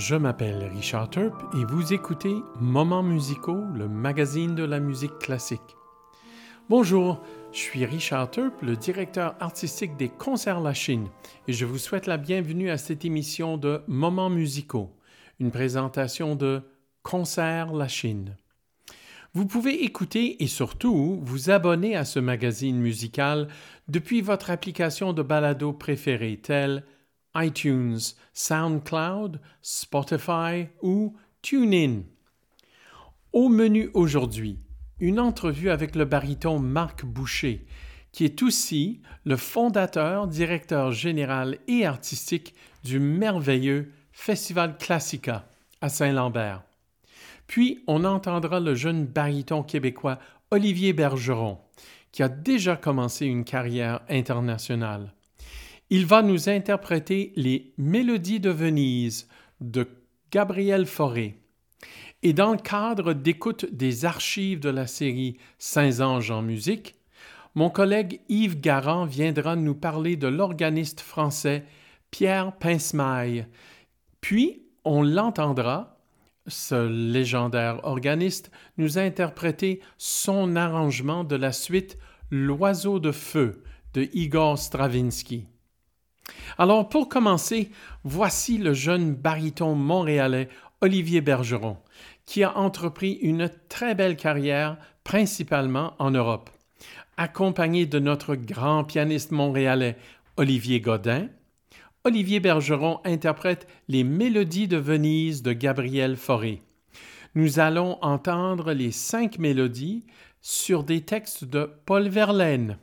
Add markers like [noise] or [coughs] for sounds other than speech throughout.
je m'appelle Richard Turp et vous écoutez Moments musicaux, le magazine de la musique classique. Bonjour, je suis Richard Turp, le directeur artistique des Concerts La Chine, et je vous souhaite la bienvenue à cette émission de Moments musicaux, une présentation de Concerts La Chine. Vous pouvez écouter et surtout vous abonner à ce magazine musical depuis votre application de balado préférée telle iTunes, SoundCloud, Spotify ou TuneIn. Au menu aujourd'hui, une entrevue avec le baryton Marc Boucher, qui est aussi le fondateur, directeur général et artistique du merveilleux Festival Classica à Saint-Lambert. Puis on entendra le jeune baryton québécois Olivier Bergeron, qui a déjà commencé une carrière internationale. Il va nous interpréter les Mélodies de Venise de Gabriel Fauré. Et dans le cadre d'écoute des archives de la série Saint-Ange en musique, mon collègue Yves Garand viendra nous parler de l'organiste français Pierre Pincemaille. Puis, on l'entendra, ce légendaire organiste, nous interpréter son arrangement de la suite L'oiseau de feu de Igor Stravinsky. Alors, pour commencer, voici le jeune baryton montréalais Olivier Bergeron, qui a entrepris une très belle carrière, principalement en Europe. Accompagné de notre grand pianiste montréalais Olivier Godin, Olivier Bergeron interprète les Mélodies de Venise de Gabriel Fauré. Nous allons entendre les cinq mélodies sur des textes de Paul Verlaine.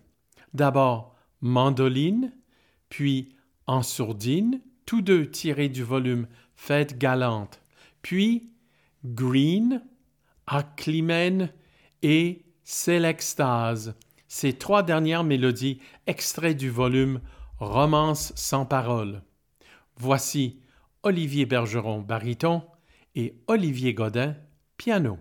D'abord Mandoline, puis en sourdine, tous deux tirés du volume Fête galante, puis Green, Acclimène et C'est ces trois dernières mélodies extraits du volume Romance sans parole. Voici Olivier Bergeron baryton et Olivier Godin piano.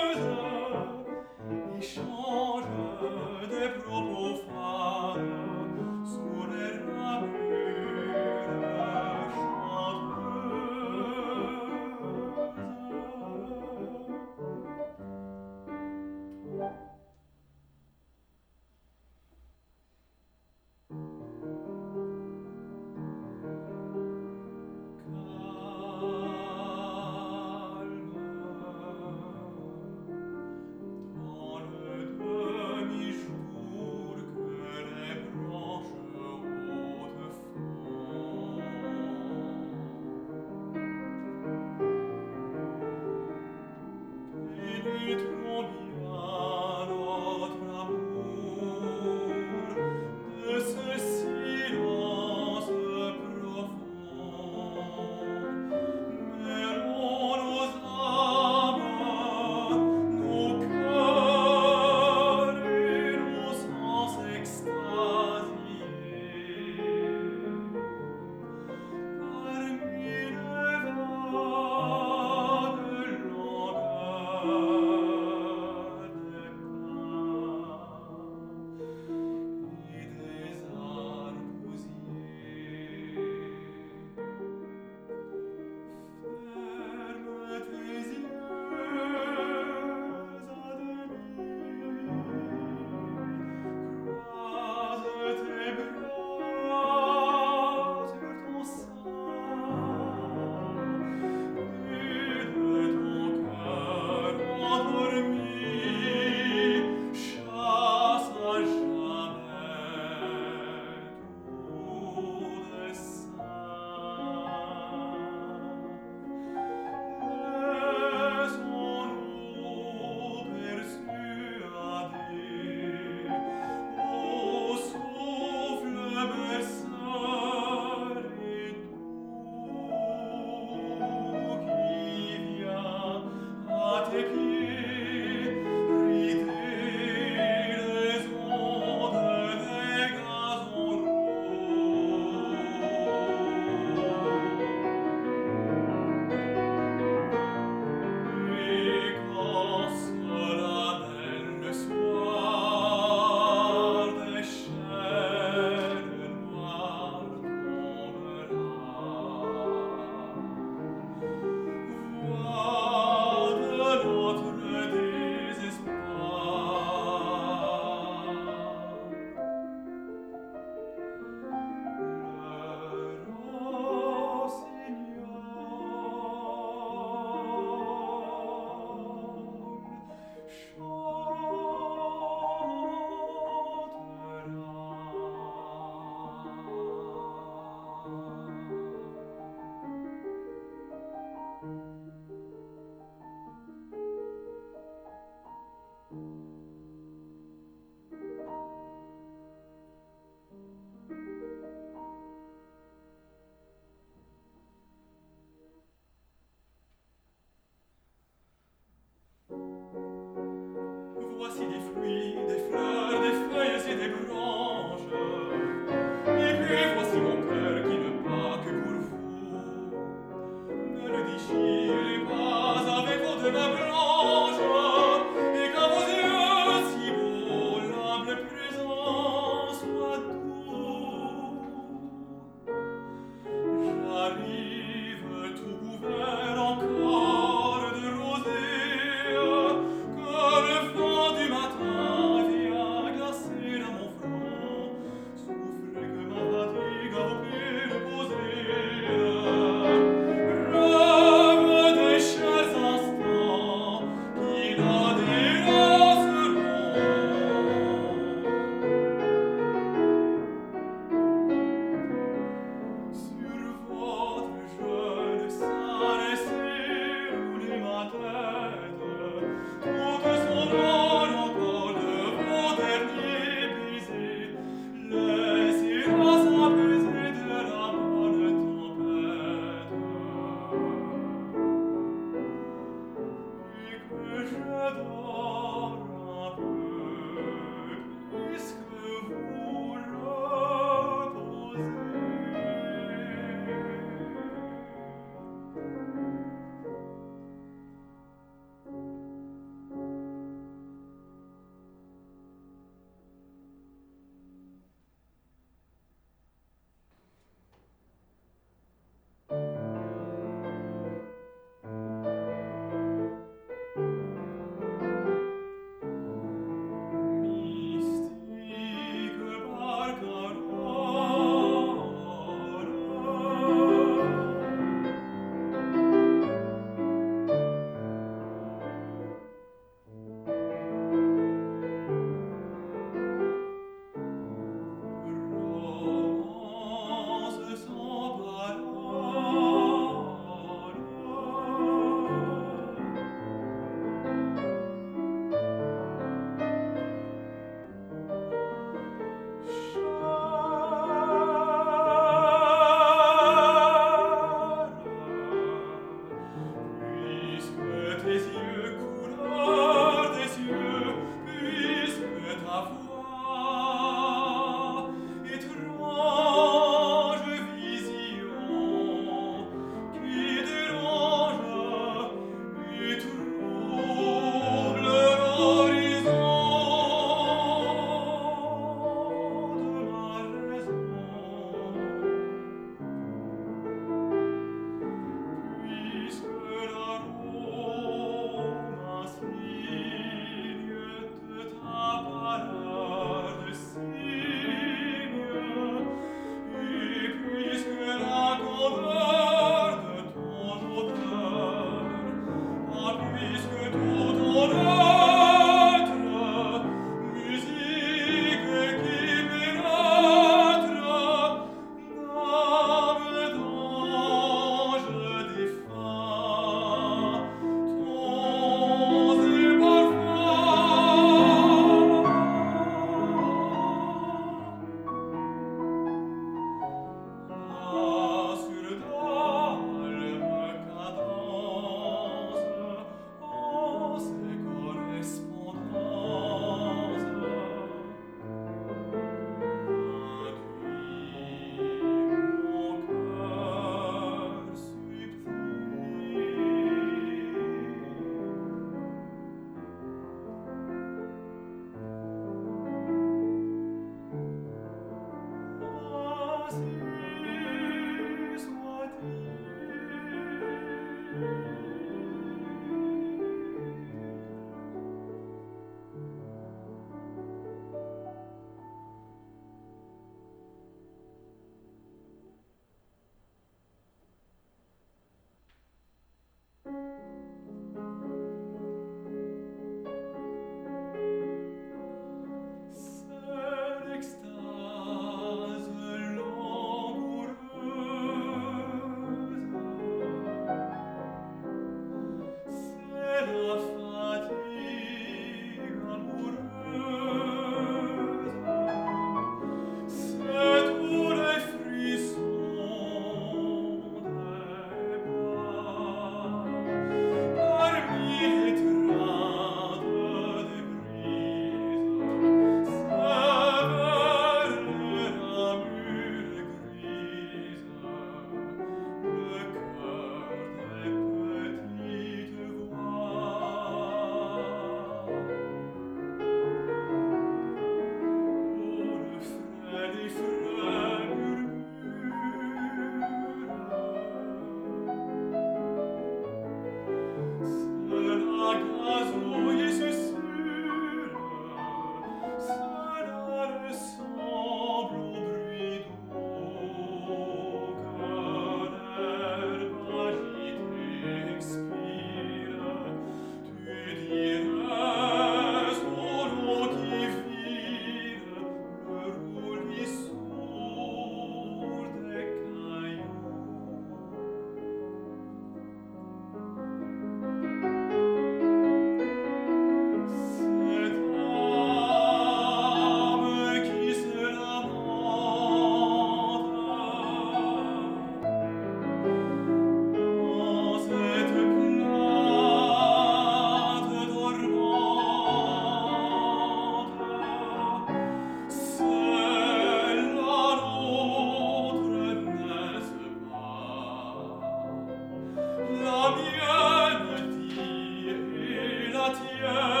Yeah.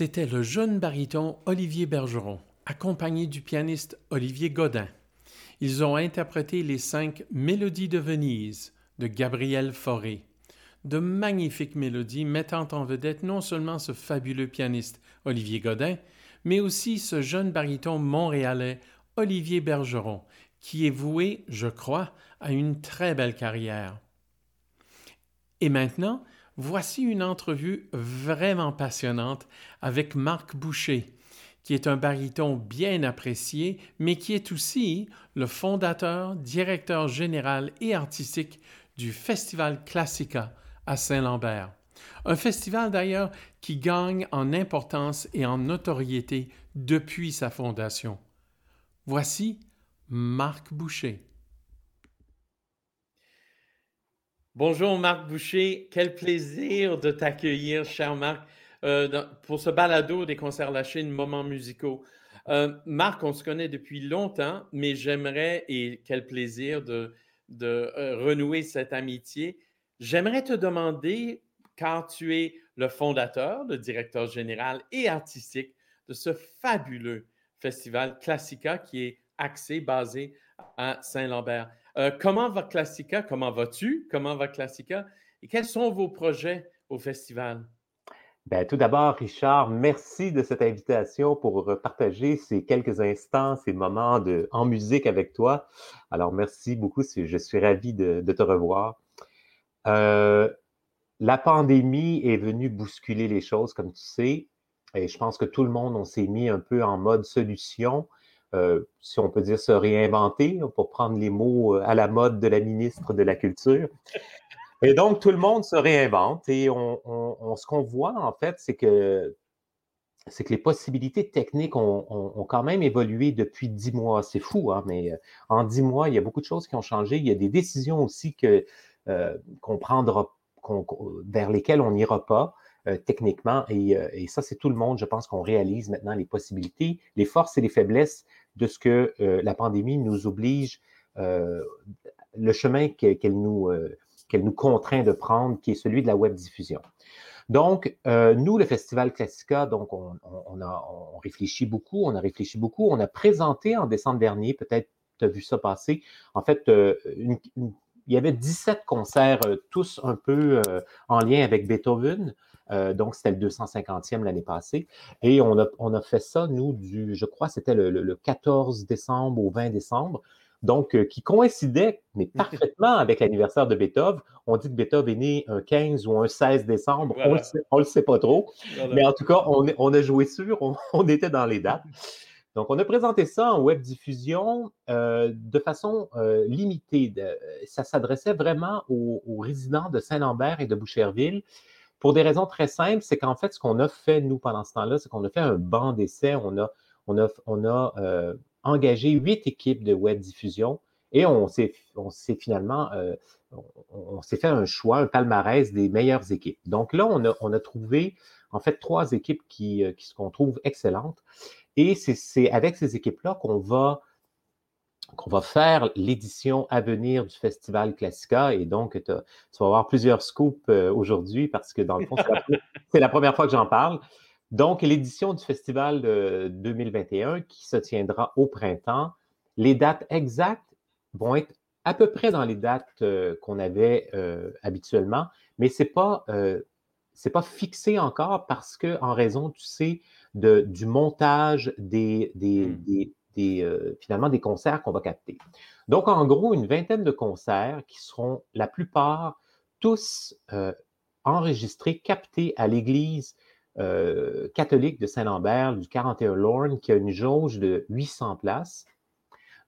C'était le jeune baryton Olivier Bergeron, accompagné du pianiste Olivier Godin. Ils ont interprété les cinq Mélodies de Venise de Gabriel Fauré. De magnifiques mélodies mettant en vedette non seulement ce fabuleux pianiste Olivier Godin, mais aussi ce jeune baryton montréalais Olivier Bergeron, qui est voué, je crois, à une très belle carrière. Et maintenant, Voici une entrevue vraiment passionnante avec Marc Boucher, qui est un baryton bien apprécié, mais qui est aussi le fondateur, directeur général et artistique du Festival Classica à Saint-Lambert. Un festival d'ailleurs qui gagne en importance et en notoriété depuis sa fondation. Voici Marc Boucher. Bonjour Marc Boucher, quel plaisir de t'accueillir, cher Marc, euh, pour ce balado des concerts lâchés, moments musicaux. Euh, Marc, on se connaît depuis longtemps, mais j'aimerais, et quel plaisir de, euh, renouer cette amitié, j'aimerais te demander, car tu es le fondateur, le directeur général et artistique de ce fabuleux festival Classica qui est axé, basé à Saint-Lambert. Euh, comment va Classica? Comment vas-tu? Comment va Classica? Et quels sont vos projets au festival? Bien, tout d'abord, Richard, merci de cette invitation pour partager ces quelques instants, ces moments de, en musique avec toi. Alors, merci beaucoup. Je suis ravi de, te revoir. Euh, la pandémie est venue bousculer les choses, comme tu sais, et je pense que tout le monde, on s'est mis un peu en mode solution. Euh, si on peut dire, se réinventer, pour prendre les mots euh, à la mode de la ministre de la Culture. Et donc, tout le monde se réinvente et on, ce qu'on voit, en fait, c'est que, c'est que les possibilités techniques ont, quand même évolué depuis dix mois. C'est fou, hein, mais euh, en dix mois, il y a beaucoup de choses qui ont changé. Il y a des décisions aussi que, qu'on prendra, vers lesquelles on n'ira pas. Techniquement. Et, et, ça, c'est tout le monde, je pense qu'on réalise maintenant les possibilités, les forces et les faiblesses de ce que euh, la pandémie nous oblige, euh, le chemin qu'elle nous, euh, qu'elle nous contraint de prendre, qui est celui de la web diffusion. Donc, nous, le Festival Classica, donc on, a on réfléchit beaucoup, on a réfléchi beaucoup, on a présenté en décembre dernier, peut-être tu as vu ça passer, en fait, il y avait 17 concerts, tous un peu en lien avec Beethoven, euh, donc, c'était le 250e l'année passée. Et on a, on a fait ça, nous, du, je crois, c'était le, 14 décembre au 20 décembre. Donc, euh, qui coïncidait, mais [laughs] parfaitement avec l'anniversaire de Beethoven. On dit que Beethoven est né un 15 ou un 16 décembre. On ne le, sait pas trop. Mais en tout cas, on, on a joué sûr, [laughs] on, était dans les dates. Donc, on a présenté ça en web diffusion euh, de façon limitée. ça s'adressait vraiment aux, aux, résidents de Saint-Lambert et de Boucherville Pour des raisons très simples, c'est qu'en fait, ce qu'on a fait, nous, pendant ce temps-là, c'est qu'on a fait un banc d'essai. On a, on a, on a euh, engagé huit équipes de web diffusion et on s'est finalement, euh, on, s'est fait un choix, un palmarès des meilleures équipes. Donc là, on a, on a trouvé en fait trois équipes qui, euh, qui qu'on trouve excellentes. Et c'est avec ces équipes-là qu'on va qu'on va faire l'édition à venir du Festival Classica. Et donc, tu vas avoir plusieurs scoops euh, aujourd'hui parce que, dans le fond, c'est la, [laughs] première fois que j'en parle. Donc, l'édition du Festival de 2021 qui se tiendra au printemps, les dates exactes vont être à peu près dans les dates euh, qu'on avait euh, habituellement, mais ce n'est pas, pas fixé encore parce que, en raison, tu sais, de, du montage des, des, mmh. Euh, finalement des concerts qu'on va capter. Donc, en gros, une vingtaine de concerts qui seront la plupart tous euh, enregistrés, captés à l'église euh, catholique de Saint-Lambert du 41 Lorne, qui a une jauge de 800 places.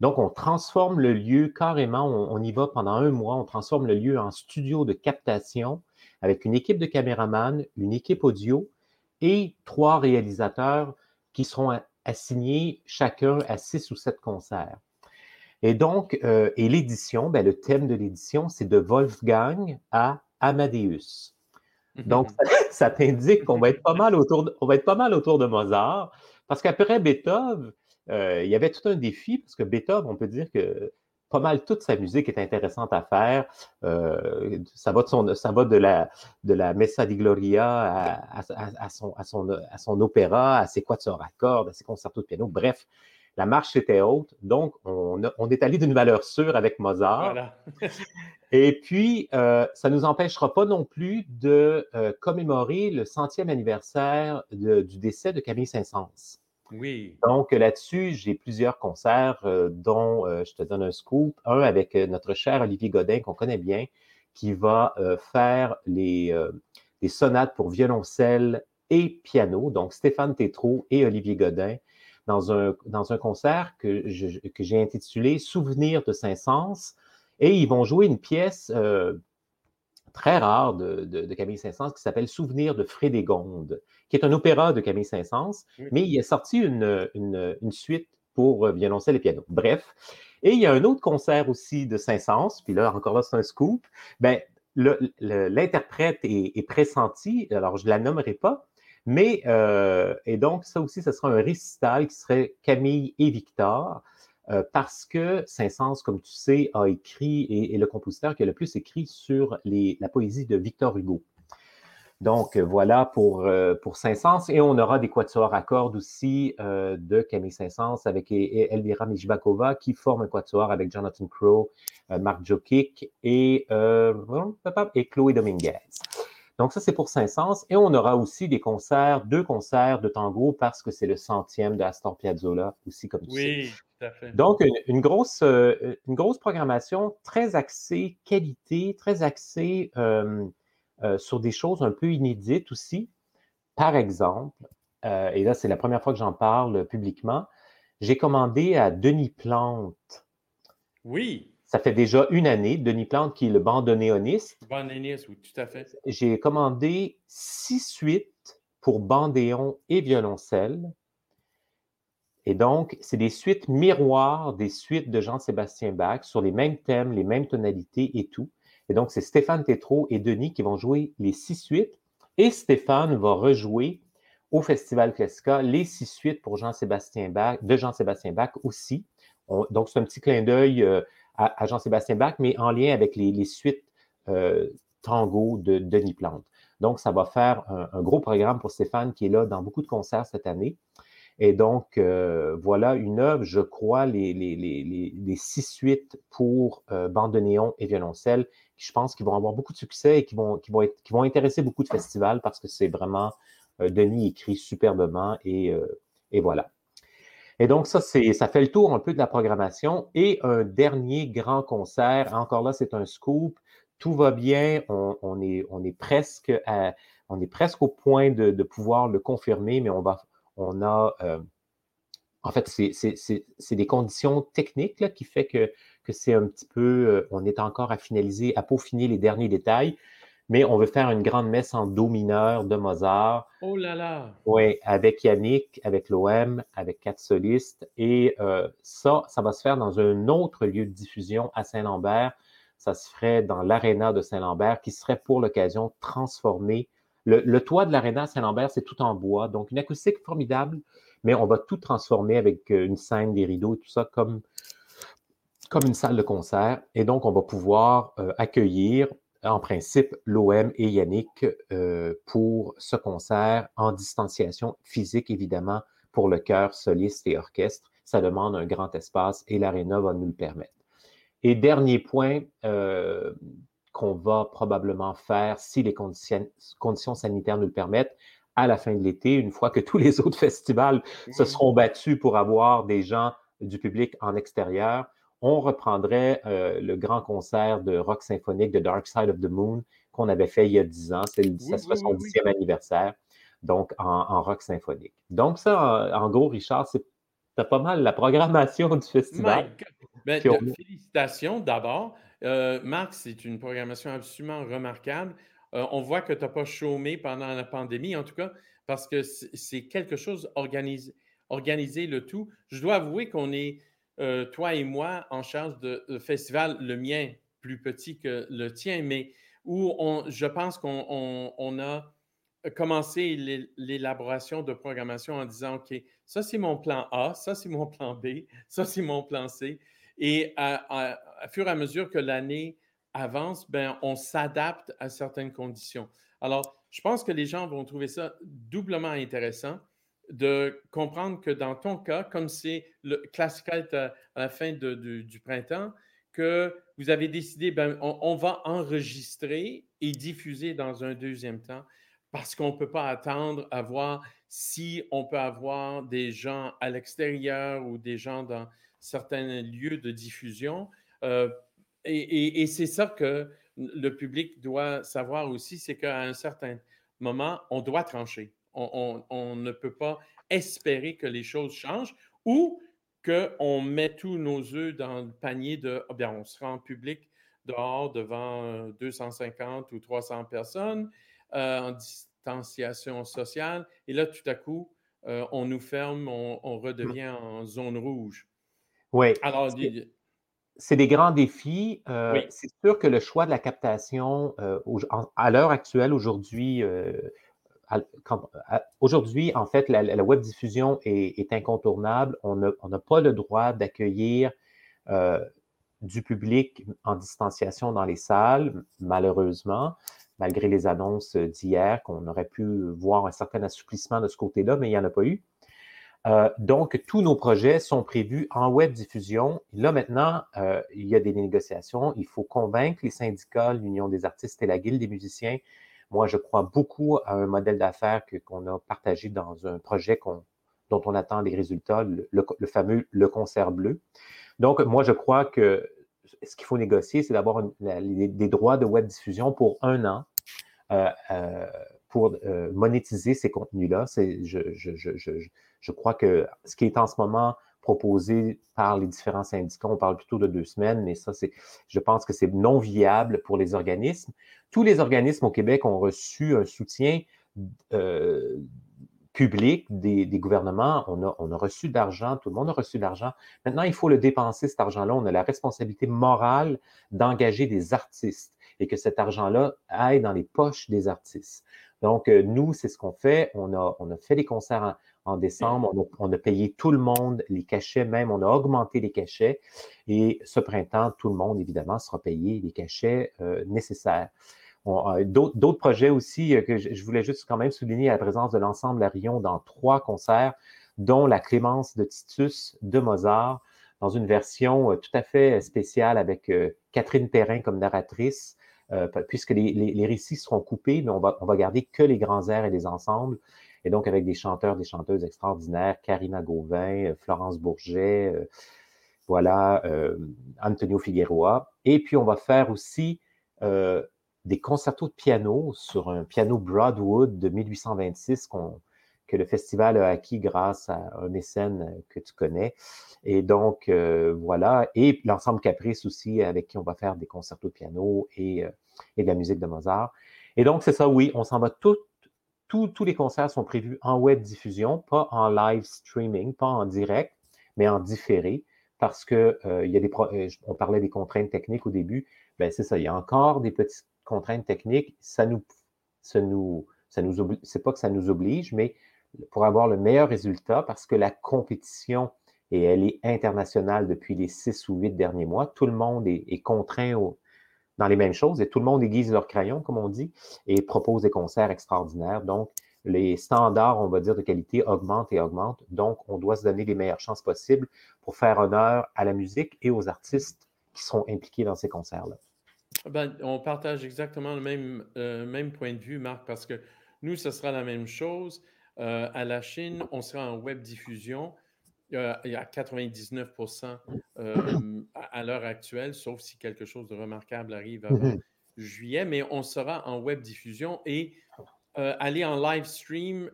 Donc, on transforme le lieu carrément, on, y va pendant un mois, on transforme le lieu en studio de captation avec une équipe de caméramans, une équipe audio et trois réalisateurs qui seront assigner chacun à six ou sept concerts. Et donc, euh, et l'édition, ben, le thème de l'édition, c'est de Wolfgang à Amadeus. Donc, [laughs] ça, t'indique qu'on va être pas mal autour de, on va être pas mal autour de Mozart, parce qu'après Beethoven, euh, il y avait tout un défi, parce que Beethoven, on peut dire que pas mal toute sa musique est intéressante à faire. Euh, ça, va de son, ça va de la, de la Messa di Gloria à, son, à, son, à son opéra, à ses quatuors à cordes, à ses concertos de piano. Bref, la marche était haute. Donc, on, on est allé d'une valeur sûre avec Mozart. [laughs] Et puis, euh, ça ne nous empêchera pas non plus de euh, commémorer le centième anniversaire du décès de Camille Saint-Saëns. Donc là-dessus, j'ai plusieurs concerts, euh, dont euh, je te donne un scoop. Un avec euh, notre cher Olivier Godin, qu'on connaît bien, qui va faire les, sonates pour violoncelle et piano. Donc Stéphane Tétrault et Olivier Godin dans un, dans un concert que, que j'ai intitulé Souvenirs de Saint-Saëns. Et ils vont jouer une pièce très rare de, Camille Saint-Saëns qui s'appelle Souvenir de Frédégonde, qui est un opéra de Camille Saint-Saëns, mais il est sorti une, suite pour euh, violoncelle et piano. Bref. Et il y a un autre concert aussi de Saint-Saëns, puis là, encore là, c'est un scoop. Ben, l'interprète est, pressenti, alors je ne la nommerai pas, mais, euh, et donc, ça aussi, ce sera un récital qui serait Camille et Victor. Euh, parce que Saint-Saëns, comme tu sais, a écrit et est le compositeur qui a le plus écrit sur la poésie de Victor Hugo. Donc voilà pour, euh, pour Saint-Saëns. Et on aura des quatuors à cordes aussi euh, de Camille Saint-Saëns avec Elvira Mijbakova qui forme un quatuor avec Jonathan Crow, Marc Jokic et, Chloé Dominguez. Donc, ça, c'est pour Saint-Saëns. Et on aura aussi des concerts, deux concerts de tango parce que c'est le centième de Astor Piazzolla aussi, comme tu oui, fait. Donc, une, grosse, euh, une grosse programmation très axée qualité, très axée euh, euh, sur des choses un peu inédites aussi. Par exemple, et là, c'est la première fois que j'en parle publiquement, j'ai commandé à Denis Plante. Oui. Ça fait déjà une année, Denis Plante, qui est le bandonéoniste. Bandonéoniste, oui, tout à fait. J'ai commandé six suites pour bandéon et violoncelle. Et donc, c'est des suites miroirs des suites de Jean-Sébastien Bach sur les mêmes thèmes, les mêmes tonalités et tout. Et donc, c'est Stéphane Tétrault et Denis qui vont jouer les six suites. Et Stéphane va rejouer au Festival Classica les six suites pour Jean-Sébastien Bach, de Jean-Sébastien Bach aussi. donc, c'est un petit clin d'œil euh, à, Jean-Sébastien Bach, mais en lien avec les, suites euh, tango de Denis Plante. Donc, ça va faire un, gros programme pour Stéphane qui est là dans beaucoup de concerts cette année. Et donc, euh, voilà une œuvre, je crois, les, les, six suites pour euh, bande de néon et violoncelle, qui je pense qu'ils vont avoir beaucoup de succès et qui vont, qui vont, qui vont intéresser beaucoup de festivals parce que c'est vraiment, Denis écrit superbement et, et voilà. Et donc, ça, ça fait le tour un peu de la programmation. Et un dernier grand concert, encore là, c'est un scoop. Tout va bien, on, est, on, est, presque on est presque au point de, pouvoir le confirmer, mais on, va, on a. Euh, en fait, c'est des conditions techniques là, qui fait que, que c'est un petit peu. Euh, on est encore à finaliser, à peaufiner les derniers détails. mais on veut faire une grande messe en do mineur de Mozart. Oh là là! Oui, avec Yannick, avec l'OM, avec quatre solistes. Et euh, ça, ça va se faire dans un autre lieu de diffusion à Saint-Lambert. Ça se ferait dans l'aréna de Saint-Lambert, qui serait pour l'occasion transformé. Le, toit de l'aréna Saint-Lambert, c'est tout en bois, donc une acoustique formidable, mais on va tout transformer avec euh, une scène, des rideaux et tout ça comme, une salle de concert. Et donc, on va pouvoir euh, accueillir en principe, l'OM et Yannick euh, pour ce concert en distanciation physique, évidemment, pour le chœur, soliste et orchestre. Ça demande un grand espace et l'Arena va nous le permettre. Et dernier point qu'on va probablement faire si les conditions, conditions, sanitaires nous le permettent, à la fin de l'été, une fois que tous les [laughs] autres festivals se seront battus pour avoir des gens du public en extérieur, on reprendrait euh, le grand concert de rock symphonique de Dark Side of the Moon qu'on avait fait il y a dix ans. C'est, ça se fait son dixième anniversaire, donc en, rock symphonique. Donc ça, en, gros, Richard, c'est pas mal la programmation [laughs] du festival. Ben, félicitations d'abord. Euh, Marc, c'est une programmation absolument remarquable. Euh, on voit que tu n'as pas chômé pendant la pandémie, en tout cas, parce que c'est quelque chose organisé, organisé le tout. Je dois avouer qu'on est euh, toi et moi, en charge de, festival, le mien plus petit que le tien, mais où on, je pense qu'on a commencé l'élaboration de programmation en disant, OK, ça c'est mon plan A, ça c'est mon plan B, ça c'est mon plan C. Et à, fur et à mesure que l'année avance, ben, on s'adapte à certaines conditions. Alors, je pense que les gens vont trouver ça doublement intéressant de comprendre que dans ton cas, comme c'est le classical à, la fin du printemps, que vous avez décidé, ben, on, va enregistrer et diffuser dans un deuxième temps parce qu'on ne peut pas attendre à voir si on peut avoir des gens à l'extérieur ou des gens dans certains lieux de diffusion. Euh, et c'est ça que le public doit savoir aussi, c'est qu'à un certain moment, on doit trancher on, ne peut pas espérer que les choses changent ou qu'on met tous nos œufs dans le panier de oh bien, on sera en public dehors devant 250 ou 300 personnes euh, en distanciation sociale. Et là, tout à coup, euh, on nous ferme, on, redevient en zone rouge. Oui. Alors, c'est des grands défis. Euh, c'est sûr que le choix de la captation à l'heure actuelle, aujourd'hui, Aujourd'hui, en fait, la, web diffusion est, incontournable. On n'a pas le droit d'accueillir euh, du public en distanciation dans les salles, malheureusement, malgré les annonces d'hier qu'on aurait pu voir un certain assouplissement de ce côté-là, mais il n'y en a pas eu. Euh, donc, tous nos projets sont prévus en web diffusion. Là, maintenant, euh, il y a des négociations. Il faut convaincre les syndicats, l'Union des artistes et la Guilde des musiciens moi, je crois beaucoup à un modèle d'affaires qu'on a partagé dans un projet dont on attend les résultats, le, fameux le concert bleu. Donc, moi, je crois que ce qu'il faut négocier, c'est d'avoir des droits de web diffusion pour un an euh, pour monétiser ces contenus-là. Je, crois que ce qui est en ce moment proposé par les différents syndicats. On parle plutôt de deux semaines, mais ça, c'est, je pense que c'est non viable pour les organismes. Tous les organismes au Québec ont reçu un soutien euh, public des, gouvernements. On a, on a reçu de l'argent, tout le monde a reçu de l'argent. Maintenant, il faut le dépenser, cet argent-là. On a la responsabilité morale d'engager des artistes et que cet argent-là aille dans les poches des artistes. Donc, euh, nous, c'est ce qu'on fait. On a, on a fait des concerts en décembre. On a, payé tout le monde, les cachets même, on a augmenté les cachets. Et ce printemps, tout le monde, évidemment, sera payé les cachets euh, nécessaires. Euh, d'autres projets aussi euh, que je, voulais juste quand même souligner la présence de l'ensemble à Rion dans trois concerts, dont la Clémence de Titus de Mozart, dans une version tout à fait spéciale avec Catherine Perrin comme narratrice, puisque les, récits seront coupés, mais on va, on va garder que les grands airs et les ensembles et donc avec des chanteurs, des chanteuses extraordinaires, Karina Gauvin, euh, Florence Bourget, euh, voilà, euh, Antonio Figueroa. Et puis on va faire aussi des concertos de piano sur un piano Broadwood de 1826 que le festival a acquis grâce à un mécène que tu connais. Et donc, voilà. Et l'ensemble Caprice aussi, avec qui on va faire des concertos de piano et, et de la musique de Mozart. Et donc, c'est ça, oui, on s'en va tout, tous les concerts sont prévus en web diffusion, pas en live streaming, pas en direct, mais en différé, parce que euh, il y a des euh, on parlait des contraintes techniques au début, ben c'est ça, il y a encore des petites contraintes techniques, ça nous, ça nous, ça nous c'est pas que ça nous oblige, mais pour avoir le meilleur résultat, parce que la compétition, et elle est internationale depuis les six ou huit derniers mois, tout le monde est, est contraint au, dans les mêmes choses et tout le monde aiguise leur crayon, comme on dit, et propose des concerts extraordinaires. Donc, les standards, on va dire, de qualité augmentent et augmentent. Donc, on doit se donner les meilleures chances possibles pour faire honneur à la musique et aux artistes qui sont impliqués dans ces concerts-là. Ben, on partage exactement le même, euh, même point de vue, Marc, parce que nous, ce sera la même chose. Euh, à la Chine, on sera en web diffusion il y a 99% euh, à, l'heure actuelle, sauf si quelque chose de remarquable arrive avant mhm. juillet, mais on sera en web diffusion et euh, aller en live stream,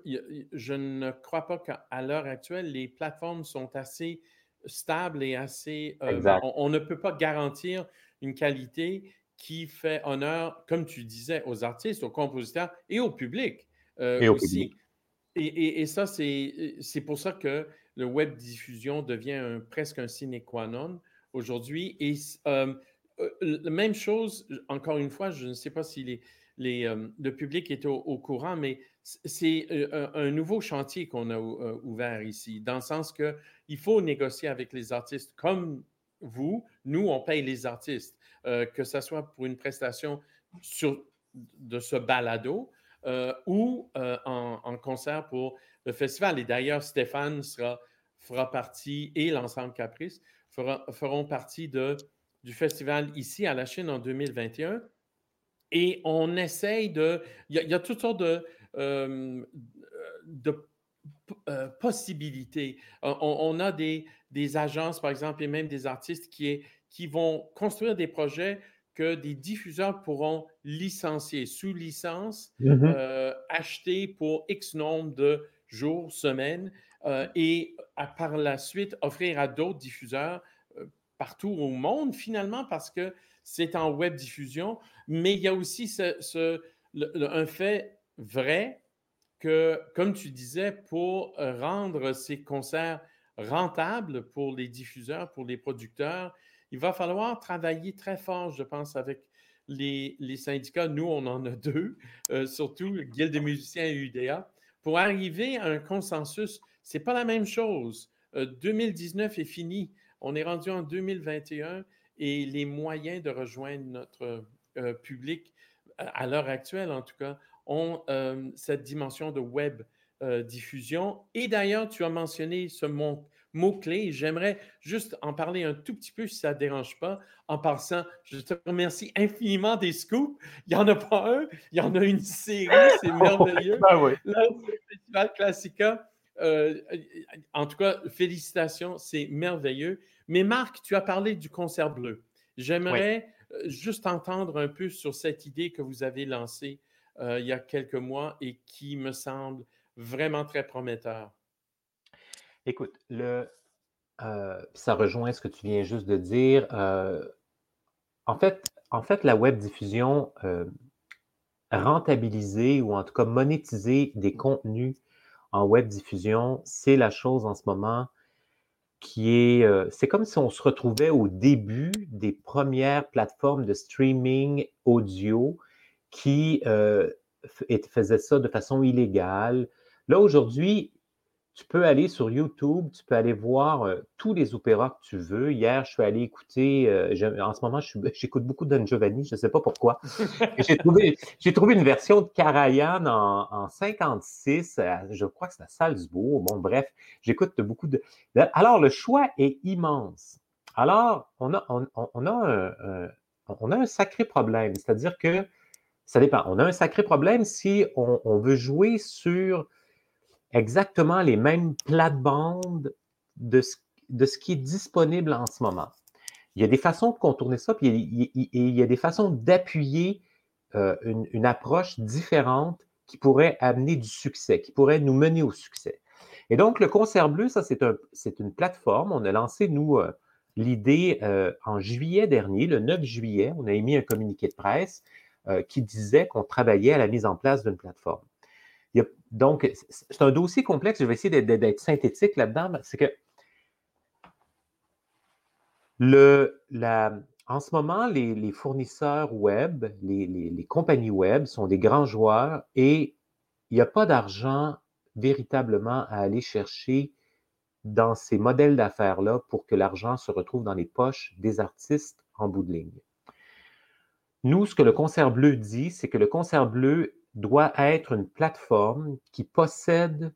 je ne crois pas qu'à l'heure actuelle, les plateformes sont assez stables et assez... Euh, on, ne peut pas garantir une qualité qui fait honneur, comme tu disais, aux artistes, aux compositeurs et au public et aussi. Et, et, ça, c'est pour ça que le web diffusion devient presque un sine qua non aujourd'hui. Et euh, euh, la même chose, encore une fois, je ne sais pas si euh, le public est au, courant, mais c'est un, nouveau chantier qu'on a ouvert ici, dans le sens qu'il faut négocier avec les artistes comme vous. Nous, on paye les artistes, que ce soit pour une prestation de ce balado ou en, concert pour le festival. Et d'ailleurs, Stéphane sera fera partie, et l'ensemble Caprice feront partie de, du festival ici à la Chine en 2021. Et on essaye de. Il y a, toutes sortes de, euh, de euh, possibilités. On, a des, des, agences, par exemple, et même des artistes qui, qui vont construire des projets que des diffuseurs pourront licencier sous licence, mm-hmm. euh, acheter pour X nombre de jours, semaines, euh, et par la suite offrir à d'autres diffuseurs euh, partout au monde, finalement, parce que c'est en web diffusion. Mais il y a aussi un fait vrai que, comme tu disais, pour rendre ces concerts rentables pour les diffuseurs, pour les producteurs, il va falloir travailler très fort, je pense, avec les, syndicats. Nous, on en a deux, euh, surtout Guilde des musiciens et UDA, pour arriver à un consensus c'est pas la même chose. 2019 euh, est fini. On est rendu en 2021 et les moyens de rejoindre notre euh, public, à l'heure actuelle en tout cas, ont euh, cette dimension de web diffusion. Et d'ailleurs, tu as mentionné ce mot-clé. J'aimerais juste en parler un tout petit peu, si ça ne dérange pas. En passant, je te remercie infiniment des scoops. Il n'y en a pas un, il y en a une série. C'est [laughs] merveilleux. ben oui. le Festival Classica euh, en tout cas, félicitations, c'est merveilleux. Mais Marc, tu as parlé du concert bleu. J'aimerais euh, juste entendre un peu sur cette idée que vous avez lancée euh, il y a quelques mois et qui me semble vraiment très prometteur. Écoute, le, ça rejoint ce que tu viens juste de dire. en, fait, en fait, la web diffusion, rentabiliser ou en tout cas monétiser des contenus en web diffusion, c'est la chose en ce moment qui est. Euh, c'est comme si on se retrouvait au début des premières plateformes de streaming audio qui euh, faisaient ça de façon illégale. Là, aujourd'hui, tu peux aller sur YouTube, tu peux aller voir euh, tous les opéras que tu veux. Hier, je suis allé écouter, euh, en ce moment, [laughs] j'écoute beaucoup Don Giovanni, je ne sais pas pourquoi. j'ai trouvé, [laughs] trouvé, une version de Karajan en, en 56, je crois que c'est à Salzbourg. Bon, bref, j'écoute beaucoup de. Alors, le choix est immense. Alors, on a, on, a, un, on a un sacré problème, c'est-à-dire que ça dépend. On a un sacré problème si on veut jouer sur exactement les mêmes plates-bandes de ce, de ce qui est disponible en ce moment. Il y a des façons de contourner ça, puis il y a, des façons d'appuyer euh, une, approche différente qui pourrait amener du succès, qui pourrait nous mener au succès. Et donc, le Concert Bleu, ça, c'est un, une plateforme. On a lancé, nous, euh, l'idée euh, en juillet dernier, le 9 juillet. On a émis un communiqué de presse qui disait qu'on travaillait à la mise en place d'une plateforme. Donc, c'est un dossier complexe. Je vais essayer d'être synthétique là-dedans. C'est que le, la, en ce moment, les, fournisseurs web, les, compagnies web sont des grands joueurs et il n'y a pas d'argent véritablement à aller chercher dans ces modèles d'affaires-là pour que l'argent se retrouve dans les poches des artistes en bout de ligne. Nous, ce que le concert bleu dit, c'est que le concert bleu doit être une plateforme qui possède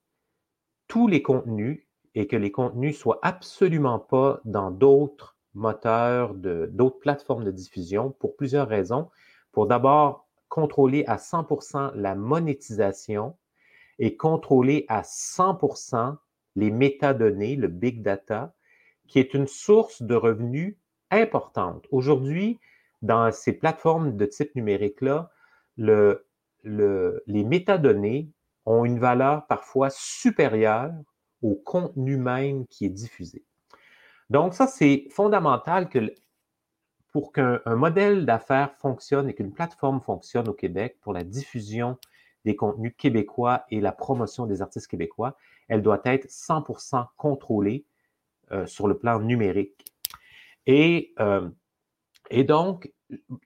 tous les contenus et que les contenus soient absolument pas dans d'autres moteurs d'autres plateformes de diffusion pour plusieurs raisons. Pour d'abord contrôler à 100% la monétisation et contrôler à 100% les métadonnées, le big data, qui est une source de revenus importante. Aujourd'hui, dans ces plateformes de type numérique-là, le, le, les métadonnées ont une valeur parfois supérieure au contenu même qui est diffusé. Donc, ça, c'est fondamental que pour qu'un modèle d'affaires fonctionne et qu'une plateforme fonctionne au Québec pour la diffusion des contenus québécois et la promotion des artistes québécois, elle doit être 100% contrôlée euh, sur le plan numérique. Et, euh, et donc,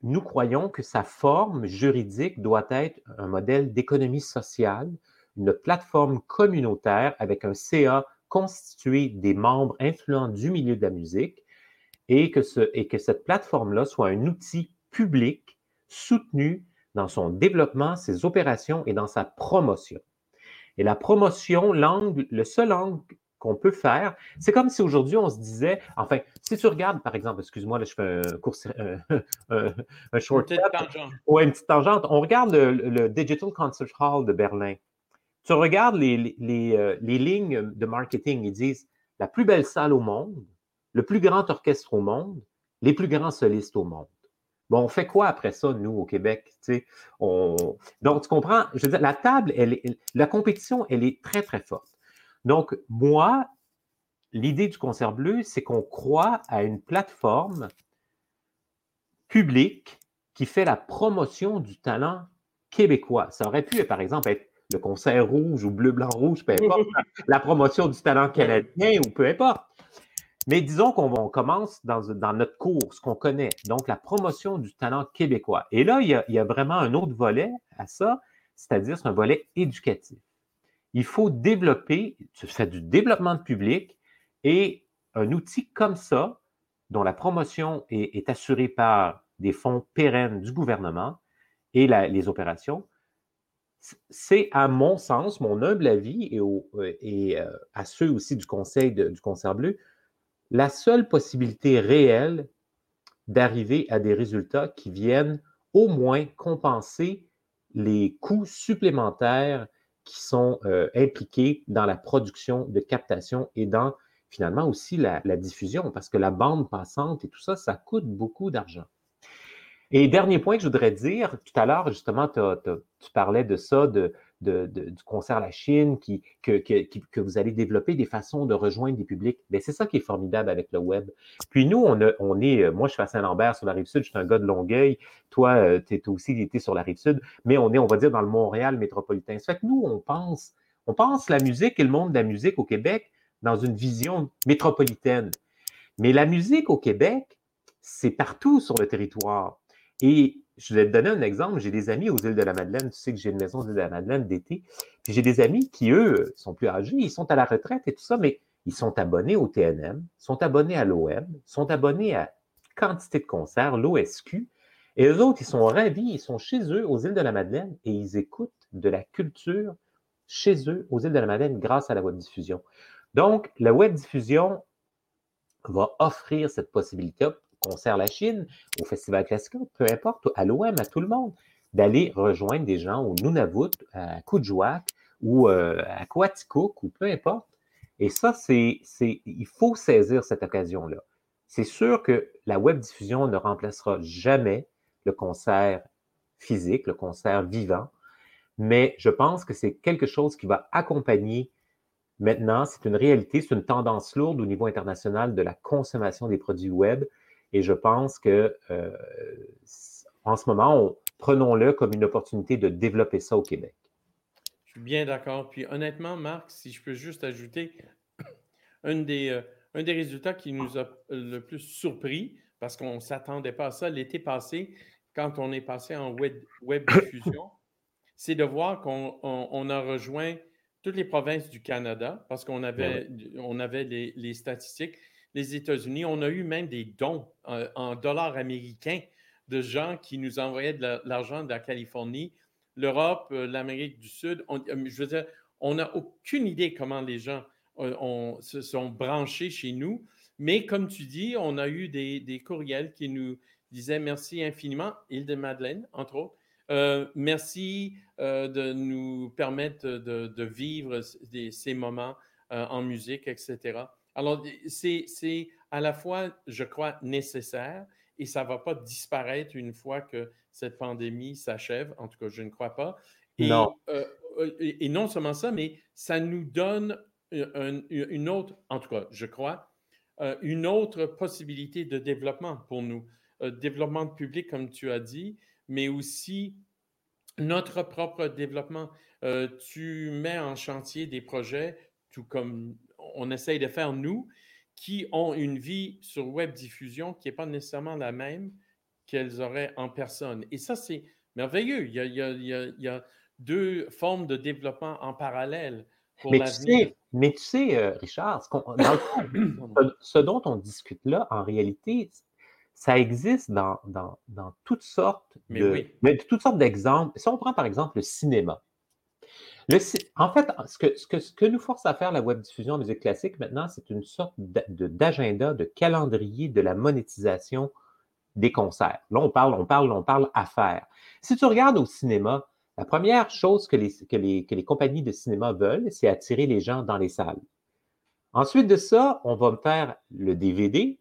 nous croyons que sa forme juridique doit être un modèle d'économie sociale, une plateforme communautaire avec un CA constituer des membres influents du milieu de la musique et que, ce, et que cette plateforme-là soit un outil public soutenu dans son développement, ses opérations et dans sa promotion. Et la promotion, le seul angle qu'on peut faire, c'est comme si aujourd'hui on se disait, enfin, si tu regardes, par exemple, excuse-moi, là, je fais un cours, [laughs] un, short une petite tangente. Ouais, une petite tangente. On regarde le Digital Concert Hall de Berlin. Tu regardes les, euh, les, lignes de marketing, ils disent la plus belle salle au monde, le plus grand orchestre au monde, les plus grands solistes au monde. Bon, on fait quoi après ça, nous, au Québec? On... Donc, tu comprends? Je veux dire, la table, elle, la compétition, elle est très, très forte. Donc, moi, l'idée du concert bleu, c'est qu'on croit à une plateforme publique qui fait la promotion du talent québécois. Ça aurait pu, par exemple, être le concert rouge ou bleu, blanc, rouge, peu importe, [laughs] la promotion du talent canadien ou peu importe. Mais disons qu'on commence dans, notre cours, ce qu'on connaît, donc la promotion du talent québécois. Et là, il y a, vraiment un autre volet à ça, c'est-à-dire c'est un volet éducatif. Il faut développer, fais du développement de public et un outil comme ça, dont la promotion est, assurée par des fonds pérennes du gouvernement et les opérations, c'est à mon sens, mon humble avis et, euh, euh, à ceux aussi du Conseil du Concert bleu, la seule possibilité réelle d'arriver à des résultats qui viennent au moins compenser les coûts supplémentaires qui sont euh, impliqués dans la production de captation et dans finalement aussi la, diffusion, parce que la bande passante et tout ça, ça coûte beaucoup d'argent. Et dernier point que je voudrais dire, tout à l'heure, justement, tu parlais de ça, de, du concert à la Chine, qui, que, que, vous allez développer des façons de rejoindre des publics. Mais c'est ça qui est formidable avec le web. Puis nous, on, on est, euh, moi, je suis à Saint-Lambert sur la rive sud, je suis un gars de Longueuil. Toi, euh, tu es aussi été sur la rive sud, mais on est, on va dire, dans le Montréal métropolitain. Ça fait que nous, on pense, on pense la musique et le monde de la musique au Québec dans une vision métropolitaine. Mais la musique au Québec, c'est partout sur le territoire. Et je vais te donner un exemple. J'ai des amis aux îles de la Madeleine. Tu sais que j'ai une maison aux îles de la Madeleine d'été. Puis j'ai des amis qui, eux, sont plus âgés, ils sont à la retraite et tout ça, mais ils sont abonnés au TNM, sont abonnés à l'OM, sont abonnés à quantité de concerts, l'OSQ. Et eux autres, ils sont ravis, ils sont chez eux aux îles de la Madeleine et ils écoutent de la culture chez eux aux îles de la Madeleine grâce à la web diffusion. Donc, la web diffusion va offrir cette possibilité concert La Chine, au Festival classique, peu importe, à l'OM, à tout le monde, d'aller rejoindre des gens au Nunavut, à Kujouak ou euh, à Quaticook ou peu importe. Et ça, c'est, il faut saisir cette occasion-là. C'est sûr que la web diffusion ne remplacera jamais le concert physique, le concert vivant, mais je pense que c'est quelque chose qui va accompagner maintenant, c'est une réalité, c'est une tendance lourde au niveau international de la consommation des produits web. Et je pense que euh, en ce moment, prenons-le comme une opportunité de développer ça au Québec. Je suis bien d'accord. Puis honnêtement, Marc, si je peux juste ajouter, [clears throat] un des, euh, un des résultats qui nous a le plus surpris, parce qu'on ne s'attendait pas à ça l'été passé, quand on est passé en web, web [coughs] diffusion, c'est de voir qu'on a rejoint toutes les provinces du Canada parce qu'on avait, on avait les, statistiques. Les États-Unis, on a eu même des dons euh, en dollars américains de gens qui nous envoyaient de l'argent de la Californie, l'Europe, euh, l'Amérique du Sud. On, euh, je veux dire, on n'a aucune idée comment les gens se sont branchés chez nous. Mais comme tu dis, on a eu des, courriels qui nous disaient merci infiniment, Île de Madeleine, entre autres, merci de nous permettre de, vivre ces moments en musique, etc. Alors, c'est à la fois, je crois, nécessaire et ça ne va pas disparaître une fois que cette pandémie s'achève. En tout cas, je ne crois pas. Et non. et non seulement ça, mais ça nous donne une autre, en tout cas, je crois, une autre possibilité de développement pour nous. développement de public, comme tu as dit, mais aussi notre propre développement. Euh, tu mets en chantier des projets, tout comme on essaye de faire nous, qui ont une vie sur web diffusion qui n'est pas nécessairement la même qu'elles auraient en personne. Et ça, c'est merveilleux. Il y, a, deux formes de développement en parallèle pour mais, tu sais, mais tu sais, euh, Richard, [coughs] ce dont on discute là, en réalité, ça existe dans, dans, toutes sortes de, mais toutes sortes d'exemples. Si on prend par exemple le cinéma. En fait, ce que, nous force à faire la web diffusion en musique classique maintenant, c'est une sorte d'agenda, de, calendrier de la monétisation des concerts. Là, on parle, on parle, on parle affaires. Si tu regardes au cinéma, la première chose que les, que les, que les compagnies de cinéma veulent, c'est attirer les gens dans les salles. Ensuite de ça, on va faire le DVD,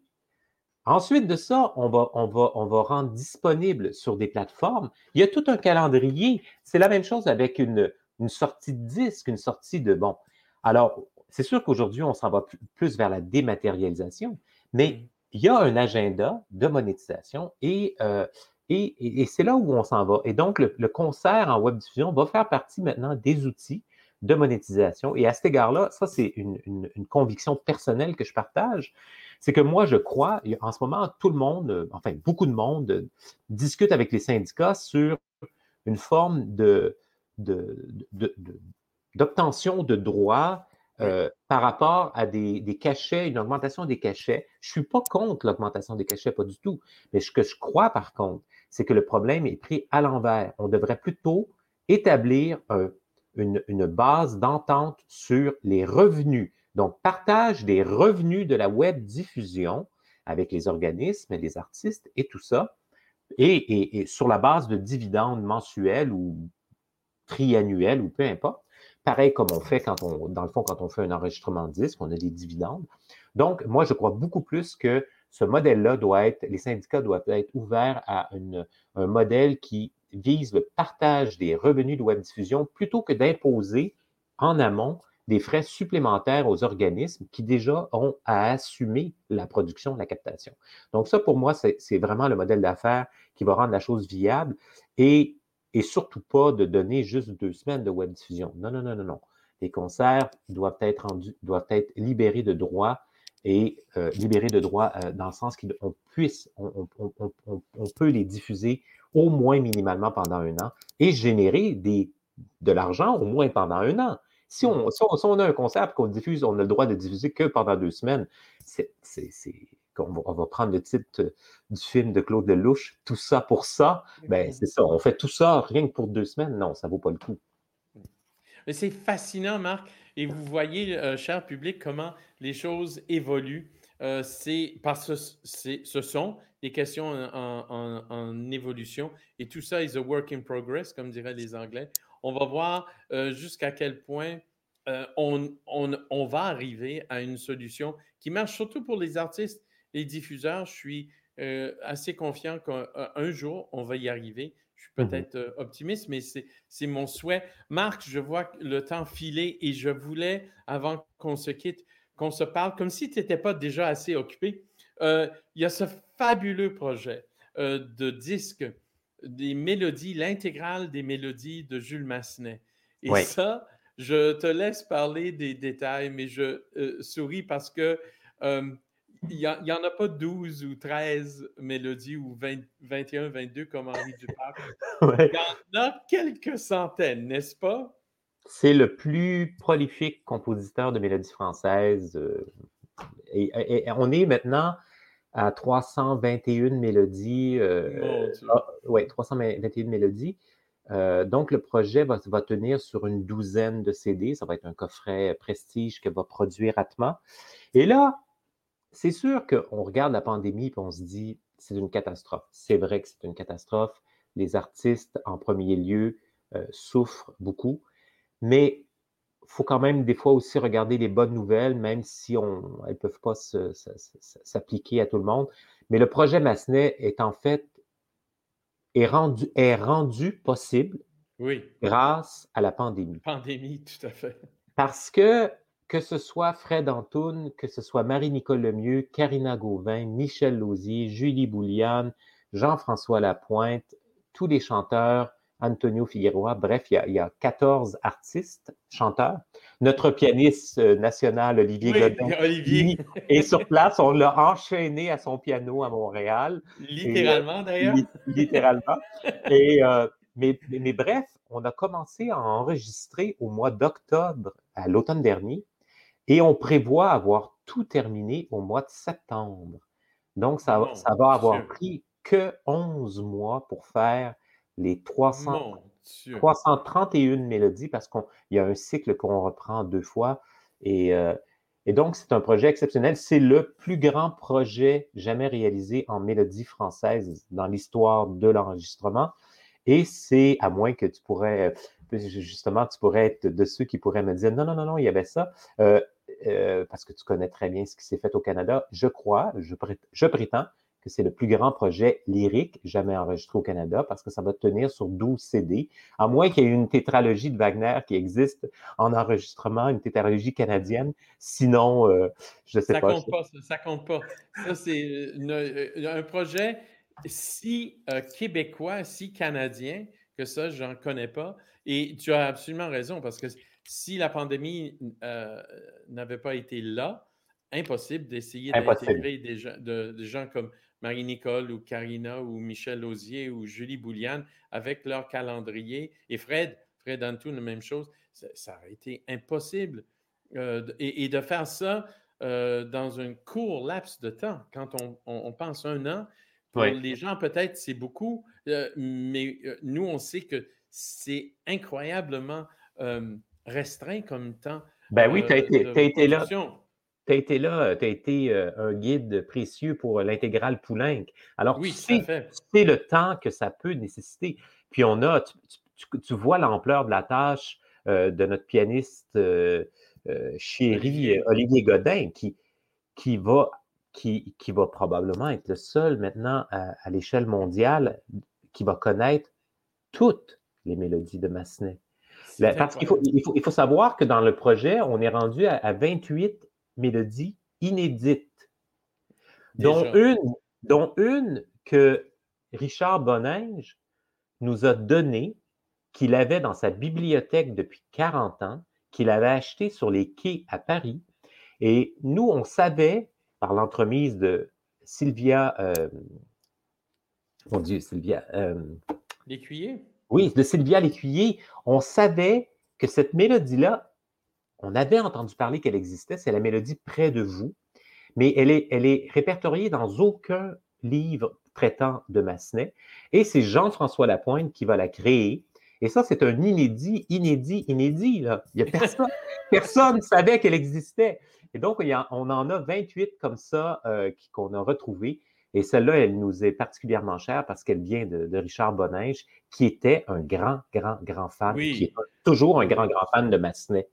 Ensuite de ça, on va, on, va, on va rendre disponible sur des plateformes. Il y a tout un calendrier. C'est la même chose avec une, une sortie de disque, une sortie de bon. Alors, c'est sûr qu'aujourd'hui, on s'en va plus vers la dématérialisation, mais mm. il y a un agenda de monétisation et, euh, et, et, c'est là où on s'en va. Et donc, le, le, concert en web diffusion va faire partie maintenant des outils de monétisation. Et à cet égard-là, ça, c'est une, une, une, conviction personnelle que je partage c'est que moi, je crois, en ce moment, tout le monde, enfin, beaucoup de monde discute avec les syndicats sur une forme de, d'obtention de, droits euh, par rapport à des, cachets, une augmentation des cachets. Je ne suis pas contre l'augmentation des cachets, pas du tout. Mais ce que je crois, par contre, c'est que le problème est pris à l'envers. On devrait plutôt établir une, une, base d'entente sur les revenus donc, partage des revenus de la web diffusion avec les organismes, les artistes et tout ça, et, sur la base de dividendes mensuels ou triannuels ou peu importe. Pareil comme on fait quand on, dans le fond, quand on fait un enregistrement de disque, on a des dividendes. Donc, moi, je crois beaucoup plus que ce modèle-là doit être, les syndicats doivent être ouverts à un modèle qui vise le partage des revenus de web diffusion plutôt que d'imposer en amont des frais supplémentaires aux organismes qui déjà ont à assumer la production, la captation. Donc ça, pour moi, c'est vraiment le modèle d'affaires qui va rendre la chose viable et, et surtout pas de donner juste deux semaines de web diffusion. Non, non, non, non, non. Les concerts doivent être, rendus, doivent être libérés de droits et euh, libérés de droits euh, dans le sens qu'on puisse, on, on, on, on, peut les diffuser au moins minimalement pendant un an et générer des, de l'argent au moins pendant un an. Si on, a un concert qu'on diffuse, on a le droit de diffuser que pendant deux semaines, c'est, on, va prendre le titre du film de Claude Lelouch, tout ça pour ça, ben c'est ça. On fait tout ça rien que pour deux semaines. Non, ça ne vaut pas le coup. C'est fascinant, Marc. Et vous voyez, euh, cher public, comment les choses évoluent. Euh, c'est parce que ce sont des questions en, en, évolution et tout ça is a work in progress, comme diraient les Anglais on va voir euh, jusqu'à quel point euh, on, va arriver à une solution qui marche surtout pour les artistes, les diffuseurs. Je suis euh, assez confiant qu'un jour, on va y arriver. Je suis mmh peut-être optimiste, mais c'est mon souhait. Marc, je vois le temps filer et je voulais, avant qu'on se quitte, qu'on se parle comme si tu n'étais pas déjà assez occupé. il y a ce fabuleux projet de disque des mélodies, l'intégrale des mélodies de Jules Massenet. Et ça, je te laisse parler des détails, mais je souris parce que il n'y en a pas 12 ou 13 mélodies ou 21, 22 comme Henri Duparc. [laughs] Il y en a quelques centaines, n'est-ce pas? C'est le plus prolifique compositeur de mélodies françaises. Euh, et, on est maintenant à 321 mélodies. Euh, ah, oui, 321 mélodies. Euh, donc, le projet va, va, tenir sur une douzaine de CD. Ça va être un coffret prestige que va produire Atma. Et là, c'est sûr qu'on regarde la pandémie et on se dit, c'est une catastrophe. C'est vrai que c'est une catastrophe. Les artistes, en premier lieu, euh, souffrent beaucoup. Mais il faut quand même des fois aussi regarder les bonnes nouvelles, même si on, elles ne peuvent pas s'appliquer à tout le monde. Mais le projet Massenet est en fait est rendu, est rendu possible oui. grâce à la pandémie. Pandémie, tout à fait. Parce que que ce soit Fred Antoun, que ce soit Marie-Nicole Lemieux, Karina Gauvin, Michel Lausier, Julie Bouliane, Jean-François Lapointe, tous les chanteurs, Antonio Figueroa, bref, il y, a, 14 artistes, chanteurs. Notre pianiste euh, national, Olivier Godin, [laughs] Olivier. est sur place. On l'a enchaîné à son piano à Montréal. Littéralement, d'ailleurs. Littéralement. Et, euh, mais, mais, bref, on a commencé à enregistrer au mois d'octobre, à l'automne dernier. Et on prévoit avoir tout terminé au mois de septembre. Donc, ça, ça va avoir pris que 11 mois pour faire les 300, 331 mélodies parce qu'il y a un cycle qu'on reprend deux fois. Et, euh, et donc, c'est un projet exceptionnel. C'est le plus grand projet jamais réalisé en mélodie française dans l'histoire de l'enregistrement. Et c'est, à moins que tu pourrais, justement, tu pourrais être de ceux qui pourraient me dire, non, non, non, non, il y avait ça. Euh, euh, parce que tu connais très bien ce qui s'est fait au Canada, je crois, je, prétends que c'est le plus grand projet lyrique jamais enregistré au Canada parce que ça va tenir sur 12 CD, à moins qu'il y ait une tétralogie de Wagner qui existe en enregistrement, une tétralogie canadienne. Sinon, euh, je ne sais pas. Compte pas. Ça compte pas. Ça, c'est un projet si euh, québécois, si canadien que ça, je n'en connais pas. Et tu as absolument raison parce que si la pandémie euh, n'avait pas été là, impossible d'essayer d'intégrer des, gens, gens comme Marie-Nicole ou Karina ou Michel Lausier ou Julie Bouliane avec leur calendrier. Et Fred, Fred Antoun, la même chose. Ça, aurait été impossible. Euh, et, de faire ça euh, dans un court laps de temps, quand on, pense un an, pour les gens, peut-être, c'est beaucoup, mais nous, on sait que c'est incroyablement restreint comme temps. Ben oui, tu as, été là. Tu as été là, tu as été un guide précieux pour l'intégrale Poulenc. Alors, oui, tu sais, le temps que ça peut nécessiter. Puis on a, tu, vois l'ampleur de la tâche euh, de notre pianiste euh, euh, chéri Olivier. Godin, qui, qui, va, qui, qui va probablement être le seul maintenant à l'échelle mondiale qui va connaître toutes les mélodies de Massenet. Parce qu'il faut, il faut, savoir que dans le projet, on est rendu à, 28 mélodies inédites, dont une, dont une que Richard Boninge nous a donnée, qu'il avait dans sa bibliothèque depuis 40 ans, qu'il avait acheté sur les quais à Paris. Et nous, on savait, par l'entremise de Sylvia, euh, mon Dieu, Sylvia. Euh, L'écuyer? Oui, de Sylvia Lécuyer. On savait que cette mélodie-là, on avait entendu parler qu'elle existait, c'est la mélodie Près de vous, mais elle est, elle est répertoriée dans aucun livre traitant de Massenet. Et c'est Jean-François Lapointe qui va la créer. Et ça, c'est un inédit, inédit, inédit. Là. Il y a personne, [laughs] personne ne savait qu'elle existait. Et donc, on en a 28 comme ça euh, qu'on a retrouvés. Et celle-là, elle nous est particulièrement chère parce qu'elle vient de, Richard Boninge, qui était un grand, grand, grand fan, qui est toujours un grand, grand fan de Massenet.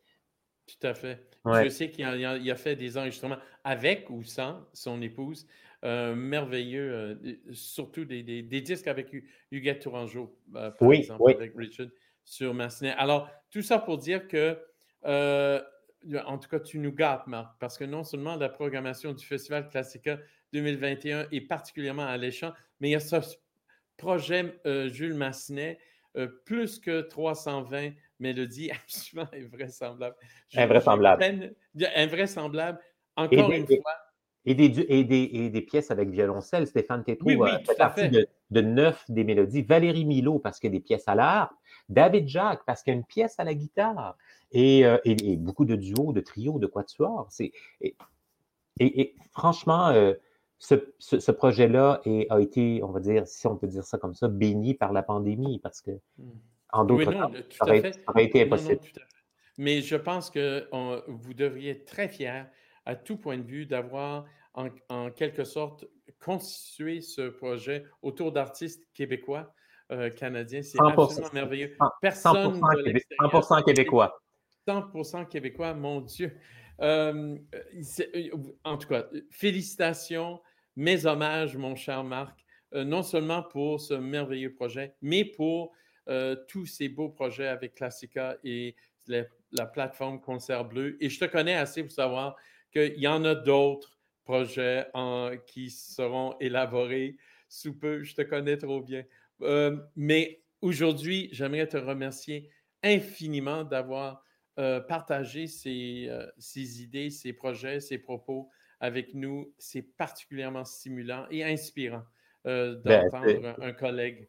Tout à fait. Je sais qu'il a, fait des enregistrements avec ou sans son épouse. Euh, merveilleux, euh, surtout des, disques avec Huguette Tourangeau, euh, par exemple, avec Richard sur Massenet. Alors, tout ça pour dire que en tout cas, tu nous gâtes, Marc, parce que non seulement la programmation du Festival Classica 2021 est particulièrement alléchant, mais il y a projet Jules Massenet, plus que 320 mélodies [laughs] absolument invraisemblables. Invraisemblable. Invraisemblable. Encore une fois. Et des, et, des, et des, pièces avec violoncelle. Stéphane Tétro oui, fait partie de, de, neuf des mélodies. Valérie Milo, parce qu'il y a des pièces à l'art. David Jacques, parce qu'il y a une pièce à la guitare. Et, euh, et beaucoup de duos, de trios, de quatuors. Et, franchement, euh, ce, ce, projet-là a été, on va dire, si on peut dire ça comme ça, béni par la pandémie, parce que hmm. en d'autres temps, ça aurait, été impossible. Mais je pense que vous devriez être très fiers à tout point de vue d'avoir en, quelque sorte constitué ce projet autour d'artistes québécois, euh, canadiens. C'est absolument merveilleux. Personne 100%, québécois. 100% québécois, mon Dieu. Euh, euh, en tout cas, félicitations, mes hommages, mon cher Marc, non seulement pour ce merveilleux projet, mais pour tous ces beaux projets avec Classica et la plateforme Concert Bleu. Et je te connais assez pour savoir qu'il y en a d'autres projets qui seront élaborés sous peu. Je te connais trop bien. Euh, mais aujourd'hui, j'aimerais te remercier infiniment d'avoir euh, partagé euh, ces, idées, ces projets, ces propos avec nous. C'est particulièrement stimulant et inspirant ben, d'entendre un collègue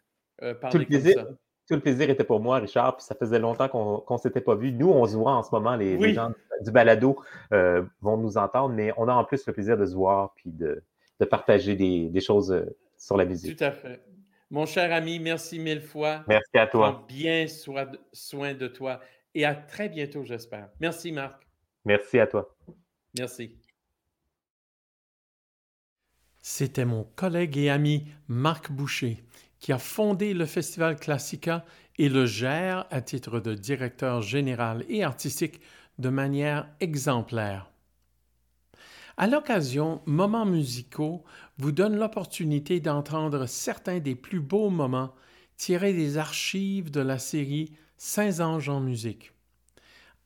parler comme ça tout le plaisir était pour moi, Richard. Puis ça faisait longtemps qu'on ne s'était pas vu. Nous, on se voit en ce moment. Les, gens du balado euh, vont nous entendre, mais on a en plus le plaisir de se voir puis de, partager des, choses euh, sur la musique. Tout à fait. Mon cher ami, merci mille fois. Merci à toi. Prends bien soin de toi et à très bientôt, j'espère. Merci, Marc. Merci à toi. Merci. C'était mon collègue et ami Marc Boucher qui a fondé le Festival Classica et le gère à titre de directeur général et artistique de manière exemplaire. À l'occasion, Moments musicaux vous donne l'opportunité d'entendre certains des plus beaux moments tirés des archives de la série Saint-Ange en musique.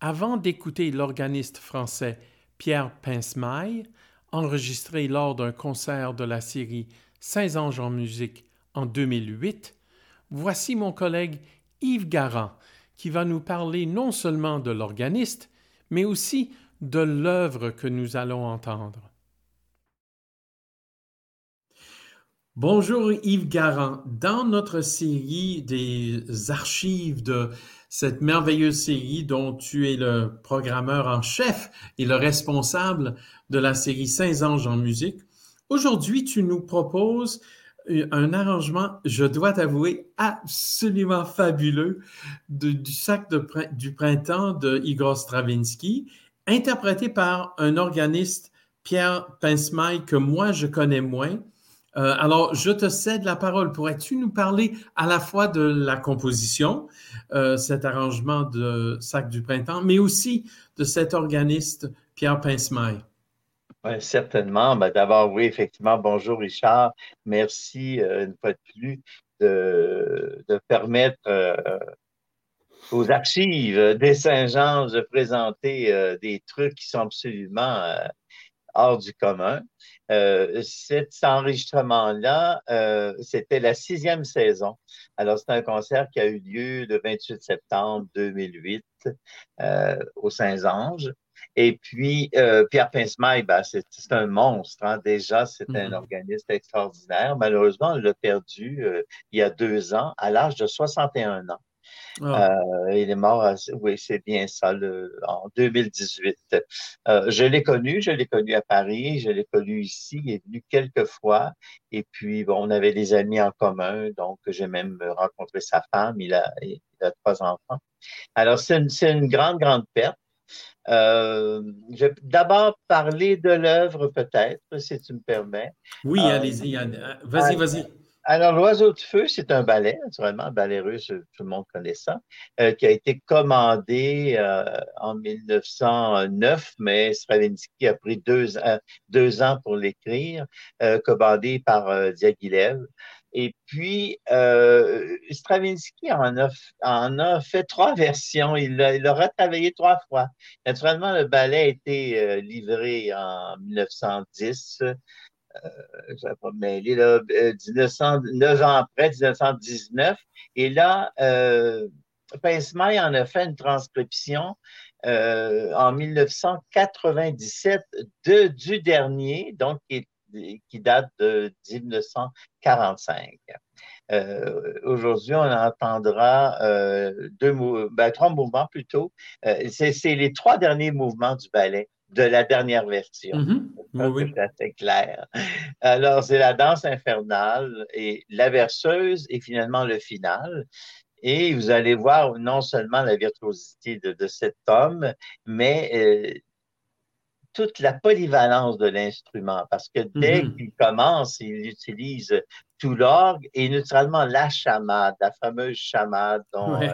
Avant d'écouter l'organiste français Pierre Pincemaille, enregistré lors d'un concert de la série Saint-Ange en musique en 2008, voici mon collègue Yves Garand qui va nous parler non seulement de l'organiste, mais aussi de l'œuvre que nous allons entendre. Bonjour Yves Garand. Dans notre série des archives de cette merveilleuse série dont tu es le programmeur en chef et le responsable de la série Saint Anges en musique, aujourd'hui tu nous proposes un arrangement, je dois t'avouer, absolument fabuleux du sac du printemps de Igor Stravinsky, interprété par un organiste, Pierre Pincemaille, que moi je connais moins. Euh, alors, je te cède la parole. Pourrais-tu nous parler à la fois de la composition, euh, cet arrangement de Sac du printemps, mais aussi de cet organiste, Pierre Pincemaille? Oui, certainement. Ben, D'abord, oui, effectivement, bonjour Richard. Merci euh, une fois de plus de, permettre euh, aux archives des Saint-Jean de présenter euh, des trucs qui sont absolument hors du commun. cet enregistrement-là, c'était la sixième saison. Alors, c'est un concert qui a eu lieu le 28 septembre 2008 au Saint-Ange. Et puis, euh, Pierre Pincemaille, ben, c'est un monstre. Hein. Déjà, c'est un mm-hmm. organiste extraordinaire. Malheureusement, on l'a perdu euh, il y a deux ans, à l'âge de 61 ans. Ah. Euh, il est mort, oui, c'est bien ça, en 2018. je l'ai connu, je l'ai connu à Paris, je l'ai connu ici, il est venu quelques fois. Et puis, bon, on avait des amis en commun, donc j'ai même rencontré sa femme, il a, il a trois enfants. Alors, c'est une, une grande, grande perte. Euh, je vais d'abord parler de l'œuvre, peut-être, si tu me permets. Oui, euh, allez-y. Vas-y, vas-y. Alors, L'Oiseau de Feu, c'est un ballet, naturellement, un ballet russe, tout le monde connaît ça, euh, qui a été commandé en 1909, mais Stravinsky a pris deux, deux ans pour l'écrire, commandé par Diaghilev. Et puis, euh, Stravinsky en a, en a, fait trois versions. Il l'a travaillé trois fois. Naturellement, le ballet a été euh, livré en 1910 je vais pas me mêler, là, 1909 ans après, 1919. Et là, euh, en a fait une transcription en 1997 de, du dernier, donc qui, qui date de 1945. Euh, aujourd'hui, on entendra euh, deux ben, trois mouvements plutôt. Euh, c'est les trois derniers mouvements du ballet de la dernière version. Oui, C'est assez clair. Alors, c'est la danse infernale et la verseuse et finalement le final. Et vous allez voir non seulement la virtuosité de, de cet homme, mais toute la polyvalence de l'instrument, parce que dès mm-hmm. qu'il commence, il utilise tout l'orgue et naturellement la chamade, la fameuse chamade dont euh,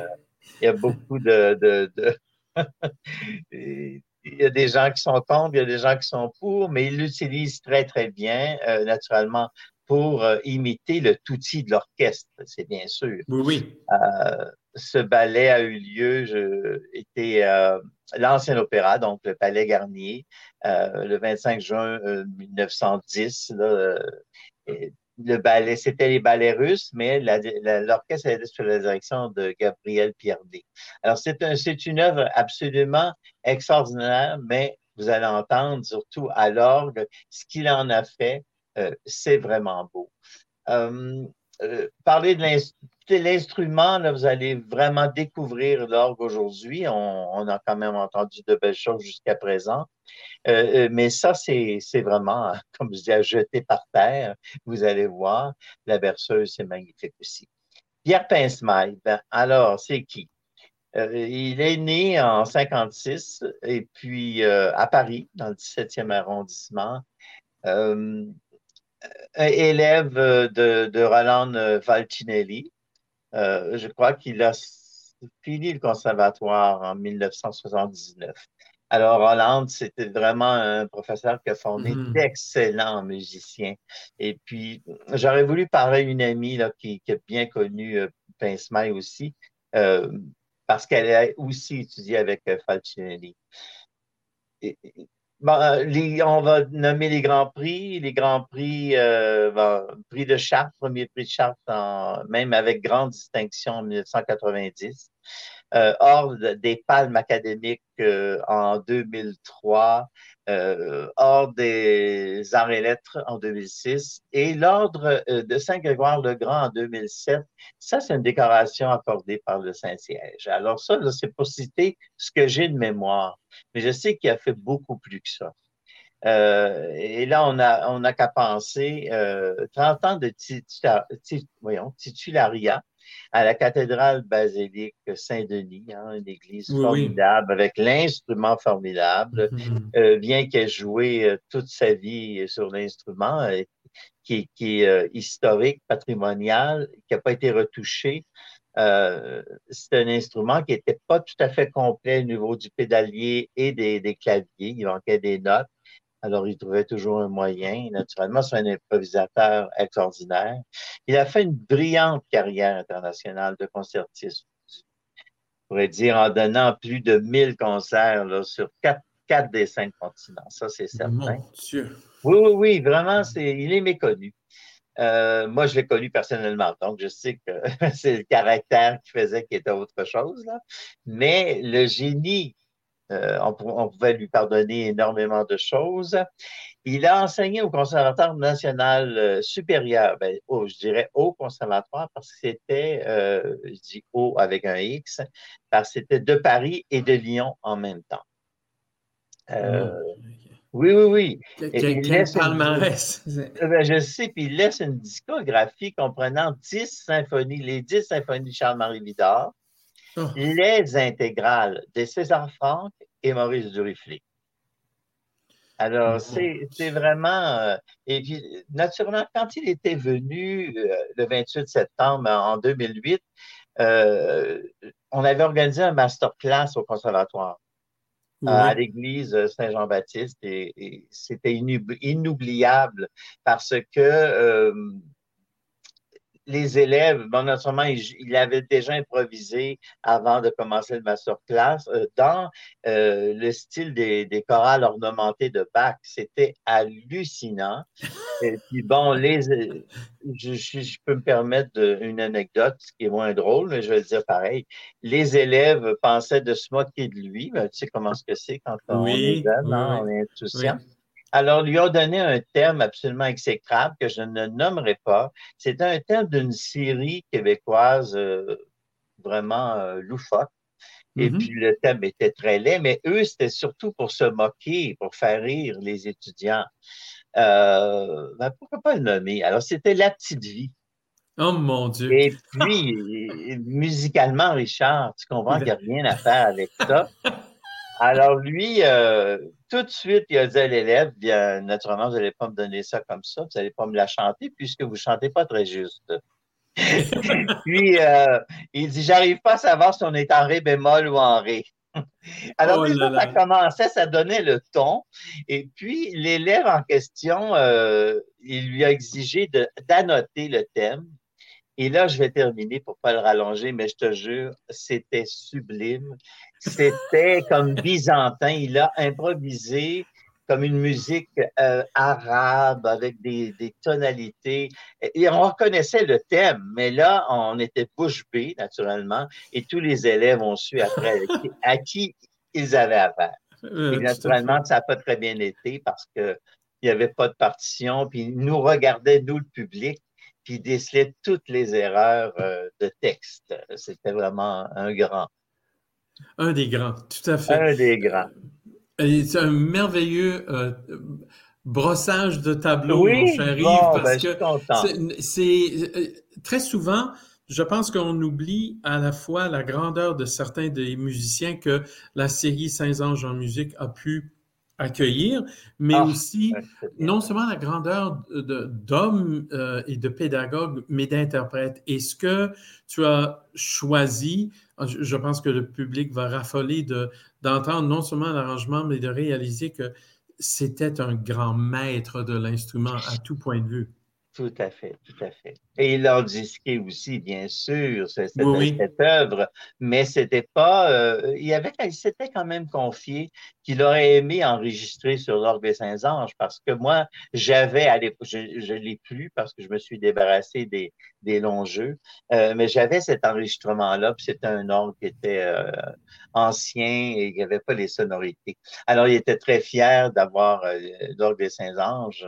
il y a beaucoup de... de, de [laughs] il y a des gens qui sont contre, il y a des gens qui sont pour, mais il l'utilise très, très bien, euh, naturellement, pour euh, imiter le touti de l'orchestre, c'est bien sûr. Oui, oui. Ce ballet a eu lieu, je, était l'ancien opéra, donc le Palais Garnier, le 25 juin 1910. Là, le ballet, c'était les ballets russes, mais l'orchestre était sous la direction de Gabriel Pierdet. Alors, c'est un, une œuvre absolument extraordinaire, mais vous allez entendre, surtout à l'orgue, ce qu'il en a fait, euh, c'est vraiment beau. Euh, euh, parler de l'instrument, vous allez vraiment découvrir l'orgue aujourd'hui. On, a quand même entendu de belles choses jusqu'à présent. Euh, euh, mais ça, c'est vraiment, [laughs] comme je dis, à jeter par terre. Vous allez voir, la berceuse, c'est magnifique aussi. Pierre Pincemaille, ben, alors, c'est qui? il est né en 56 et puis à Paris, dans le 17e arrondissement élève euh, de, Roland euh, Valtinelli. Euh, je crois qu'il a fini le conservatoire en 1979. Alors, Hollande, c'était vraiment un professeur qui a formé mm-hmm. d'excellents musiciens. Et puis, j'aurais voulu parler à une amie là, qui, qui a bien connu euh, Pincemaille aussi, parce qu'elle a aussi étudié avec Falcinelli. Et, euh, on va nommer les grands prix. Les grands prix, euh, prix de Chartres, premier prix de Chartres, même avec grande distinction en 1990. Euh, des palmes académiques euh, en 2003, euh, hors des arts et lettres en 2006 et l'ordre de Saint-Grégoire-le-Grand en 2007. Ça, c'est une décoration accordée par le Saint-Siège. Alors ça, c'est pour citer ce que j'ai de mémoire. Mais je sais qu'il a fait beaucoup plus que ça. Euh, et là, on a, on a qu'à penser euh, 30 ans de titularia à la cathédrale basilique Saint-Denis, hein, une église formidable avec l'instrument formidable, euh, bien qu'elle joué euh, toute sa vie sur l'instrument, euh, qui, qui, est historique, patrimonial, qui n'a pas été retouché. c'est un instrument qui n'était pas tout à fait complet au niveau du pédalier et des, des claviers. Il manquait des notes. Alors, il trouvait toujours un moyen. Naturellement, c'est un improvisateur extraordinaire. Il a fait une brillante carrière internationale de concertiste. On pourrait dire en donnant plus de 1000 concerts là, sur quatre, quatre des cinq continents. Ça, c'est certain. Mon Dieu. Oui, oui, oui, vraiment, c'est, il est méconnu. Euh, moi, je l'ai connu personnellement, donc je sais que [laughs] c'est le caractère qui faisait qu'il était autre chose. Là. Mais le génie euh, on, pouvait lui pardonner énormément de choses. Il a enseigné au Conservatoire national euh, supérieur, ben, je dirais au conservatoire parce que c'était, euh, je dis au avec un X, parce que c'était de Paris et de Lyon en même temps. Ah, oui, oui, oui. Quel, palmarès. Ben, je sais, puis il laisse une discographie comprenant dix symphonies, les dix symphonies de Charles-Marie Vidard, Oh. les intégrales de César Franck et Maurice Duriflé. Alors, c'est vraiment. Euh, et puis, naturellement, quand il était venu euh, le 28 septembre en 2008, euh, on avait organisé un masterclass au conservatoire à l'église Saint-Jean-Baptiste et, c'était inoubliable parce que les élèves, bon, naturellement, il, il, avait déjà improvisé avant de commencer le masterclass euh, dans euh, le style des, des chorales ornementées de Bach. C'était hallucinant. Et puis bon, les, je, je, peux me permettre une anecdote, qui est moins drôle, mais je vais le dire pareil. Les élèves pensaient de se moquer de lui. Ben, tu sais comment ce que c'est quand on est jeune, hein, on est insouciant. Alors, lui a donné un thème absolument exécrable que je ne nommerai pas. C'était un thème d'une série québécoise euh, vraiment euh, loufoque. Et mm-hmm. puis, le thème était très laid, mais eux, c'était surtout pour se moquer, pour faire rire les étudiants. Euh, ben, pourquoi pas le nommer? Alors, c'était La Petite Vie. Oh mon Dieu! Et puis, [laughs] musicalement, Richard, tu comprends qu'il n'y a [laughs] rien à faire avec ça. Alors, lui, euh, tout de suite, il a dit à l'élève, bien, naturellement, vous n'allez pas me donner ça comme ça, vous n'allez pas me la chanter puisque vous ne chantez pas très juste. [laughs] Puis, euh, il dit, j'arrive pas à savoir si on est en ré bémol ou en ré. [laughs] Alors, oh ça commençait, ça donnait le ton. Et puis, l'élève en question, euh, il lui a exigé d'annoter le thème. Et là, je vais terminer pour pas le rallonger, mais je te jure, c'était sublime. C'était comme byzantin. Il a improvisé comme une musique euh, arabe avec des, des, tonalités. Et on reconnaissait le thème, mais là, on était bouche bée, naturellement, et tous les élèves ont su après à qui ils avaient affaire. et naturellement, ça n'a pas très bien été parce qu'il n'y avait pas de partition, puis ils nous regardaient, nous, le public, puis décelait toutes les erreurs euh, de texte. C'était vraiment un grand. Un des grands, tout à fait. Un des grands. C'est un merveilleux euh, brossage de tableau, mon cher Yves, parce ben, que c'est euh, très souvent, je pense qu'on oublie à la fois la grandeur de certains des musiciens que la série Saint-Ange en musique a pu accueillir, mais ah, aussi non seulement la grandeur d'hommes euh, et de pédagogues, mais d'interprètes. Et ce que tu as choisi, je pense que le public va raffoler d'entendre non seulement l'arrangement, mais de réaliser que c'était un grand maître de l'instrument à tout point de vue. Tout à fait, tout à fait. Et il a disqué aussi, bien sûr, cette, cette œuvre, mais c'était pas. Euh, il avait, il s'était quand même confié qu'il aurait aimé enregistrer sur l'orgue des Saint-Anges parce que moi, j'avais à l'époque, je, ne l'ai plus parce que je me suis débarrassé des, des longs jeux, euh, mais j'avais cet enregistrement-là, puis c'était un orgue qui était euh, ancien et il n'y avait pas les sonorités. Alors, il était très fier d'avoir l'orgue des Saint-Anges.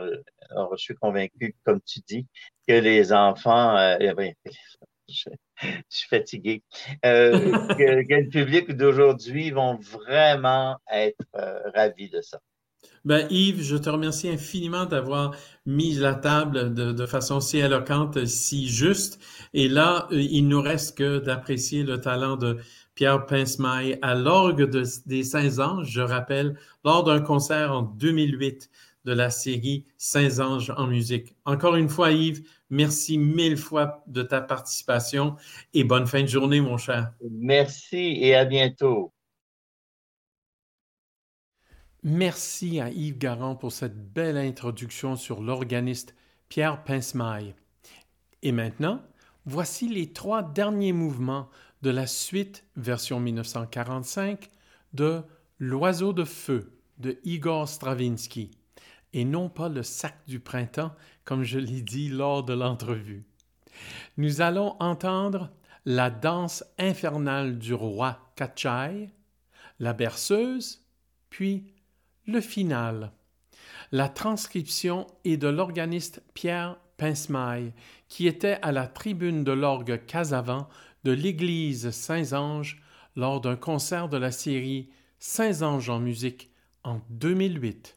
Alors, je suis convaincu, comme tu dis, que les enfants, euh, eh ben, [laughs] je, suis fatigué, euh, [laughs] que, le public d'aujourd'hui vont vraiment être euh, ravis de ça. Ben, Yves, je te remercie infiniment d'avoir mis la table de, façon si éloquente, si juste. Et là, il nous reste que d'apprécier le talent de Pierre Pincemaille à l'orgue des Saints-Anges, je rappelle, lors d'un concert en 2008 de la série Saints-Anges en musique. Encore une fois, Yves, merci mille fois de ta participation et bonne fin de journée, mon cher. Merci et à bientôt. Merci à Yves Garand pour cette belle introduction sur l'organiste Pierre Pincemaille. Et maintenant, voici les trois derniers mouvements de la suite version 1945 de L'oiseau de feu de Igor Stravinsky et non pas le sac du printemps, comme je l'ai dit lors de l'entrevue. Nous allons entendre la danse infernale du roi Kachai, la berceuse, puis le final. La transcription est de l'organiste Pierre Pincemaille, qui était à la tribune de l'orgue Casavant de l'église Saint-Ange lors d'un concert de la série Saint-Ange en musique en 2008.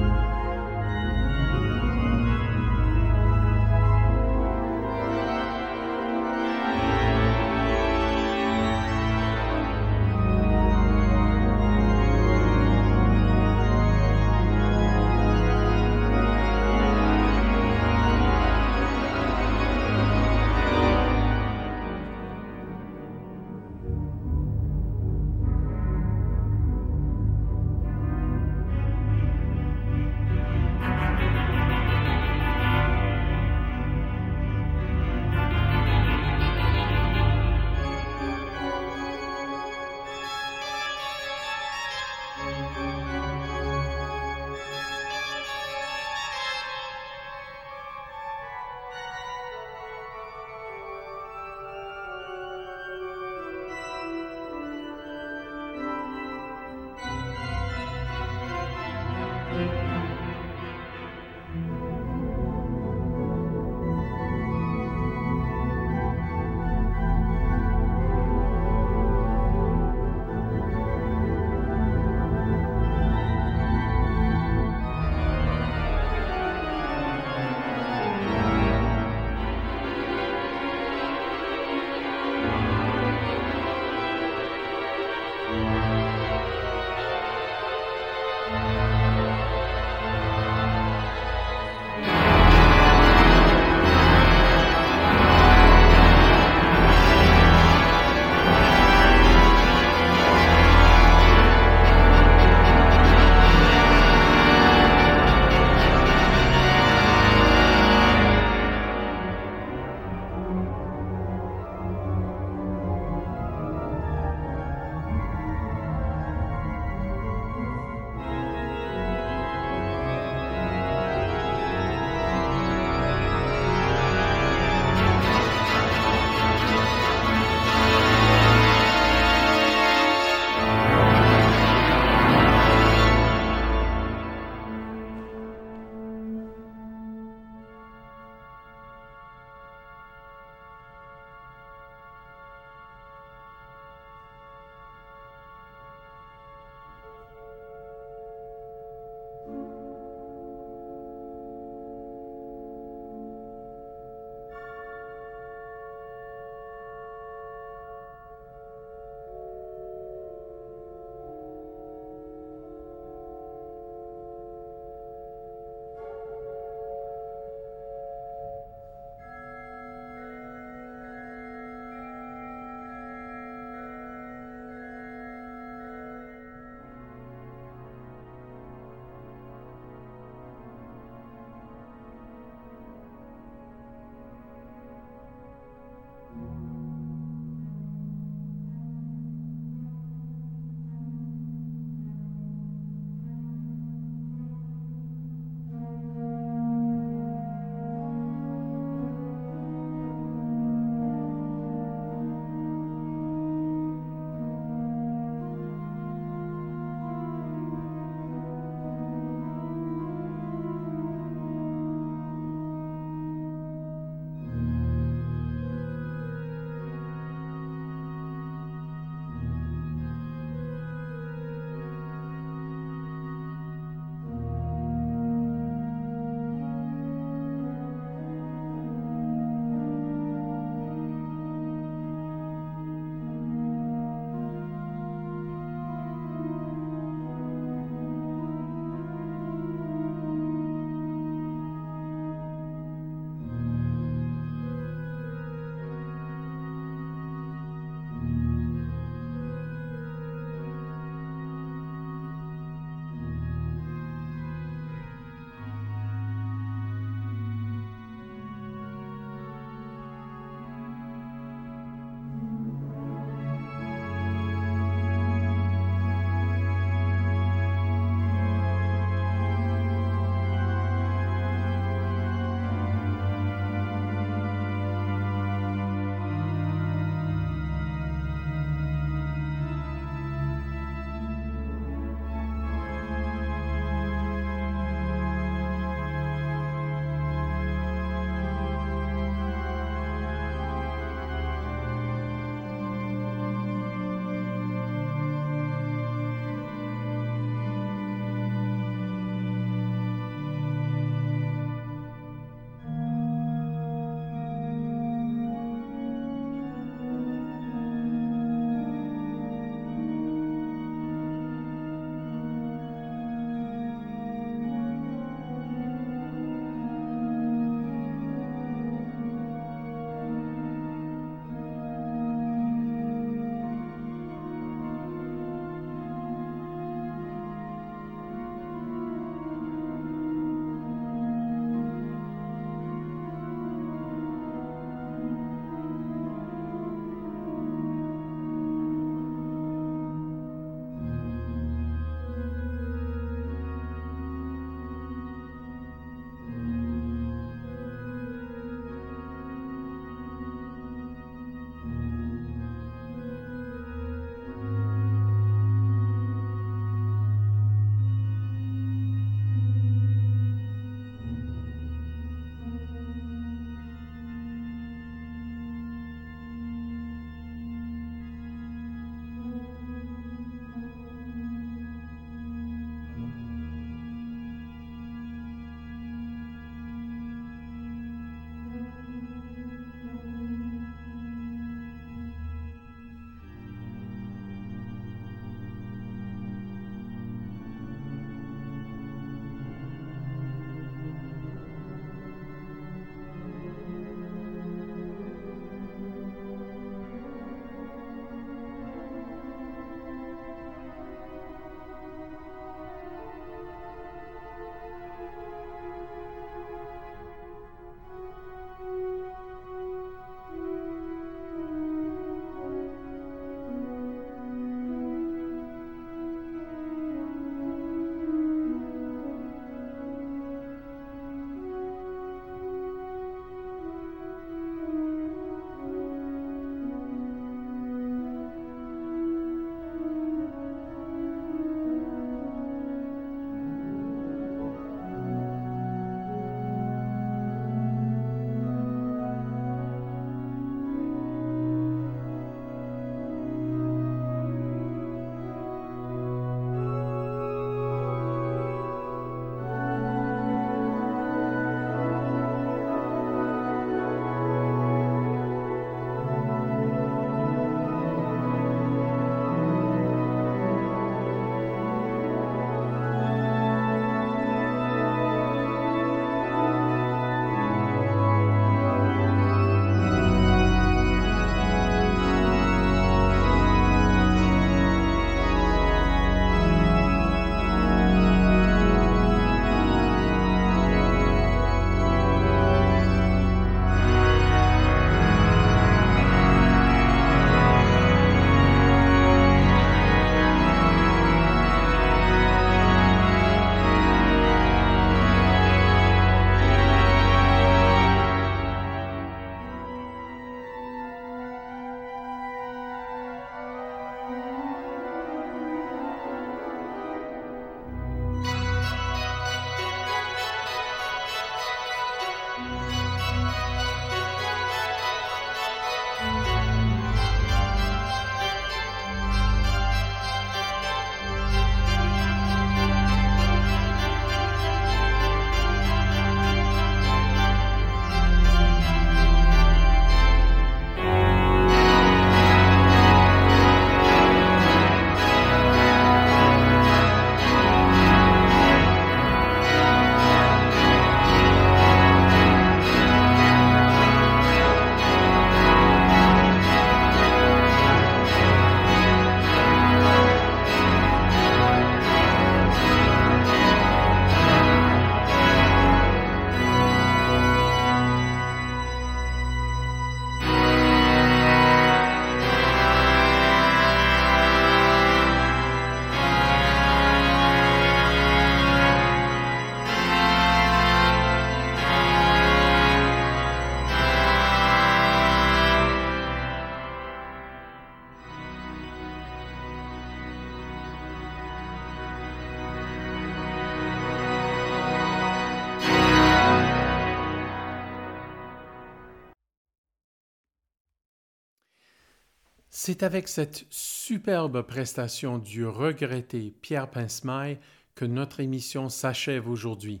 C'est avec cette superbe prestation du regretté Pierre Pincemaille que notre émission s'achève aujourd'hui.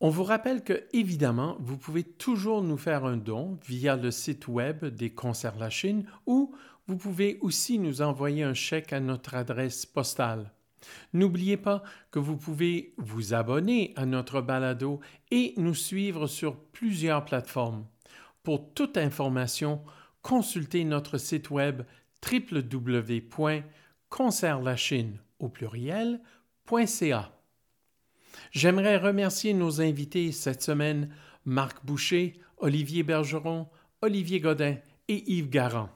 On vous rappelle que, évidemment, vous pouvez toujours nous faire un don via le site web des Concerts La Chine ou vous pouvez aussi nous envoyer un chèque à notre adresse postale. N'oubliez pas que vous pouvez vous abonner à notre balado et nous suivre sur plusieurs plateformes. Pour toute information, consultez notre site web www.concertlachine au pluriel.ca. J'aimerais remercier nos invités cette semaine, Marc Boucher, Olivier Bergeron, Olivier Godin et Yves Garand.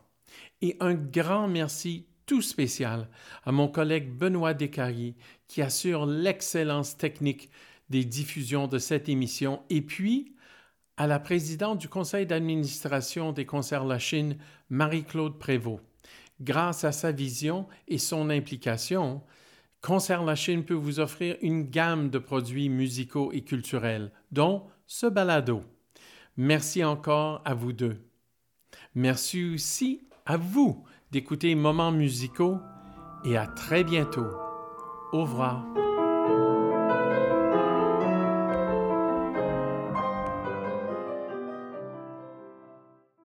Et un grand merci tout spécial à mon collègue Benoît Descarriers qui assure l'excellence technique des diffusions de cette émission et puis à la présidente du conseil d'administration des Concerts La Chine, Marie-Claude Prévost. Grâce à sa vision et son implication, Concert La Chine peut vous offrir une gamme de produits musicaux et culturels, dont ce balado. Merci encore à vous deux. Merci aussi à vous d'écouter Moments musicaux et à très bientôt. Au revoir.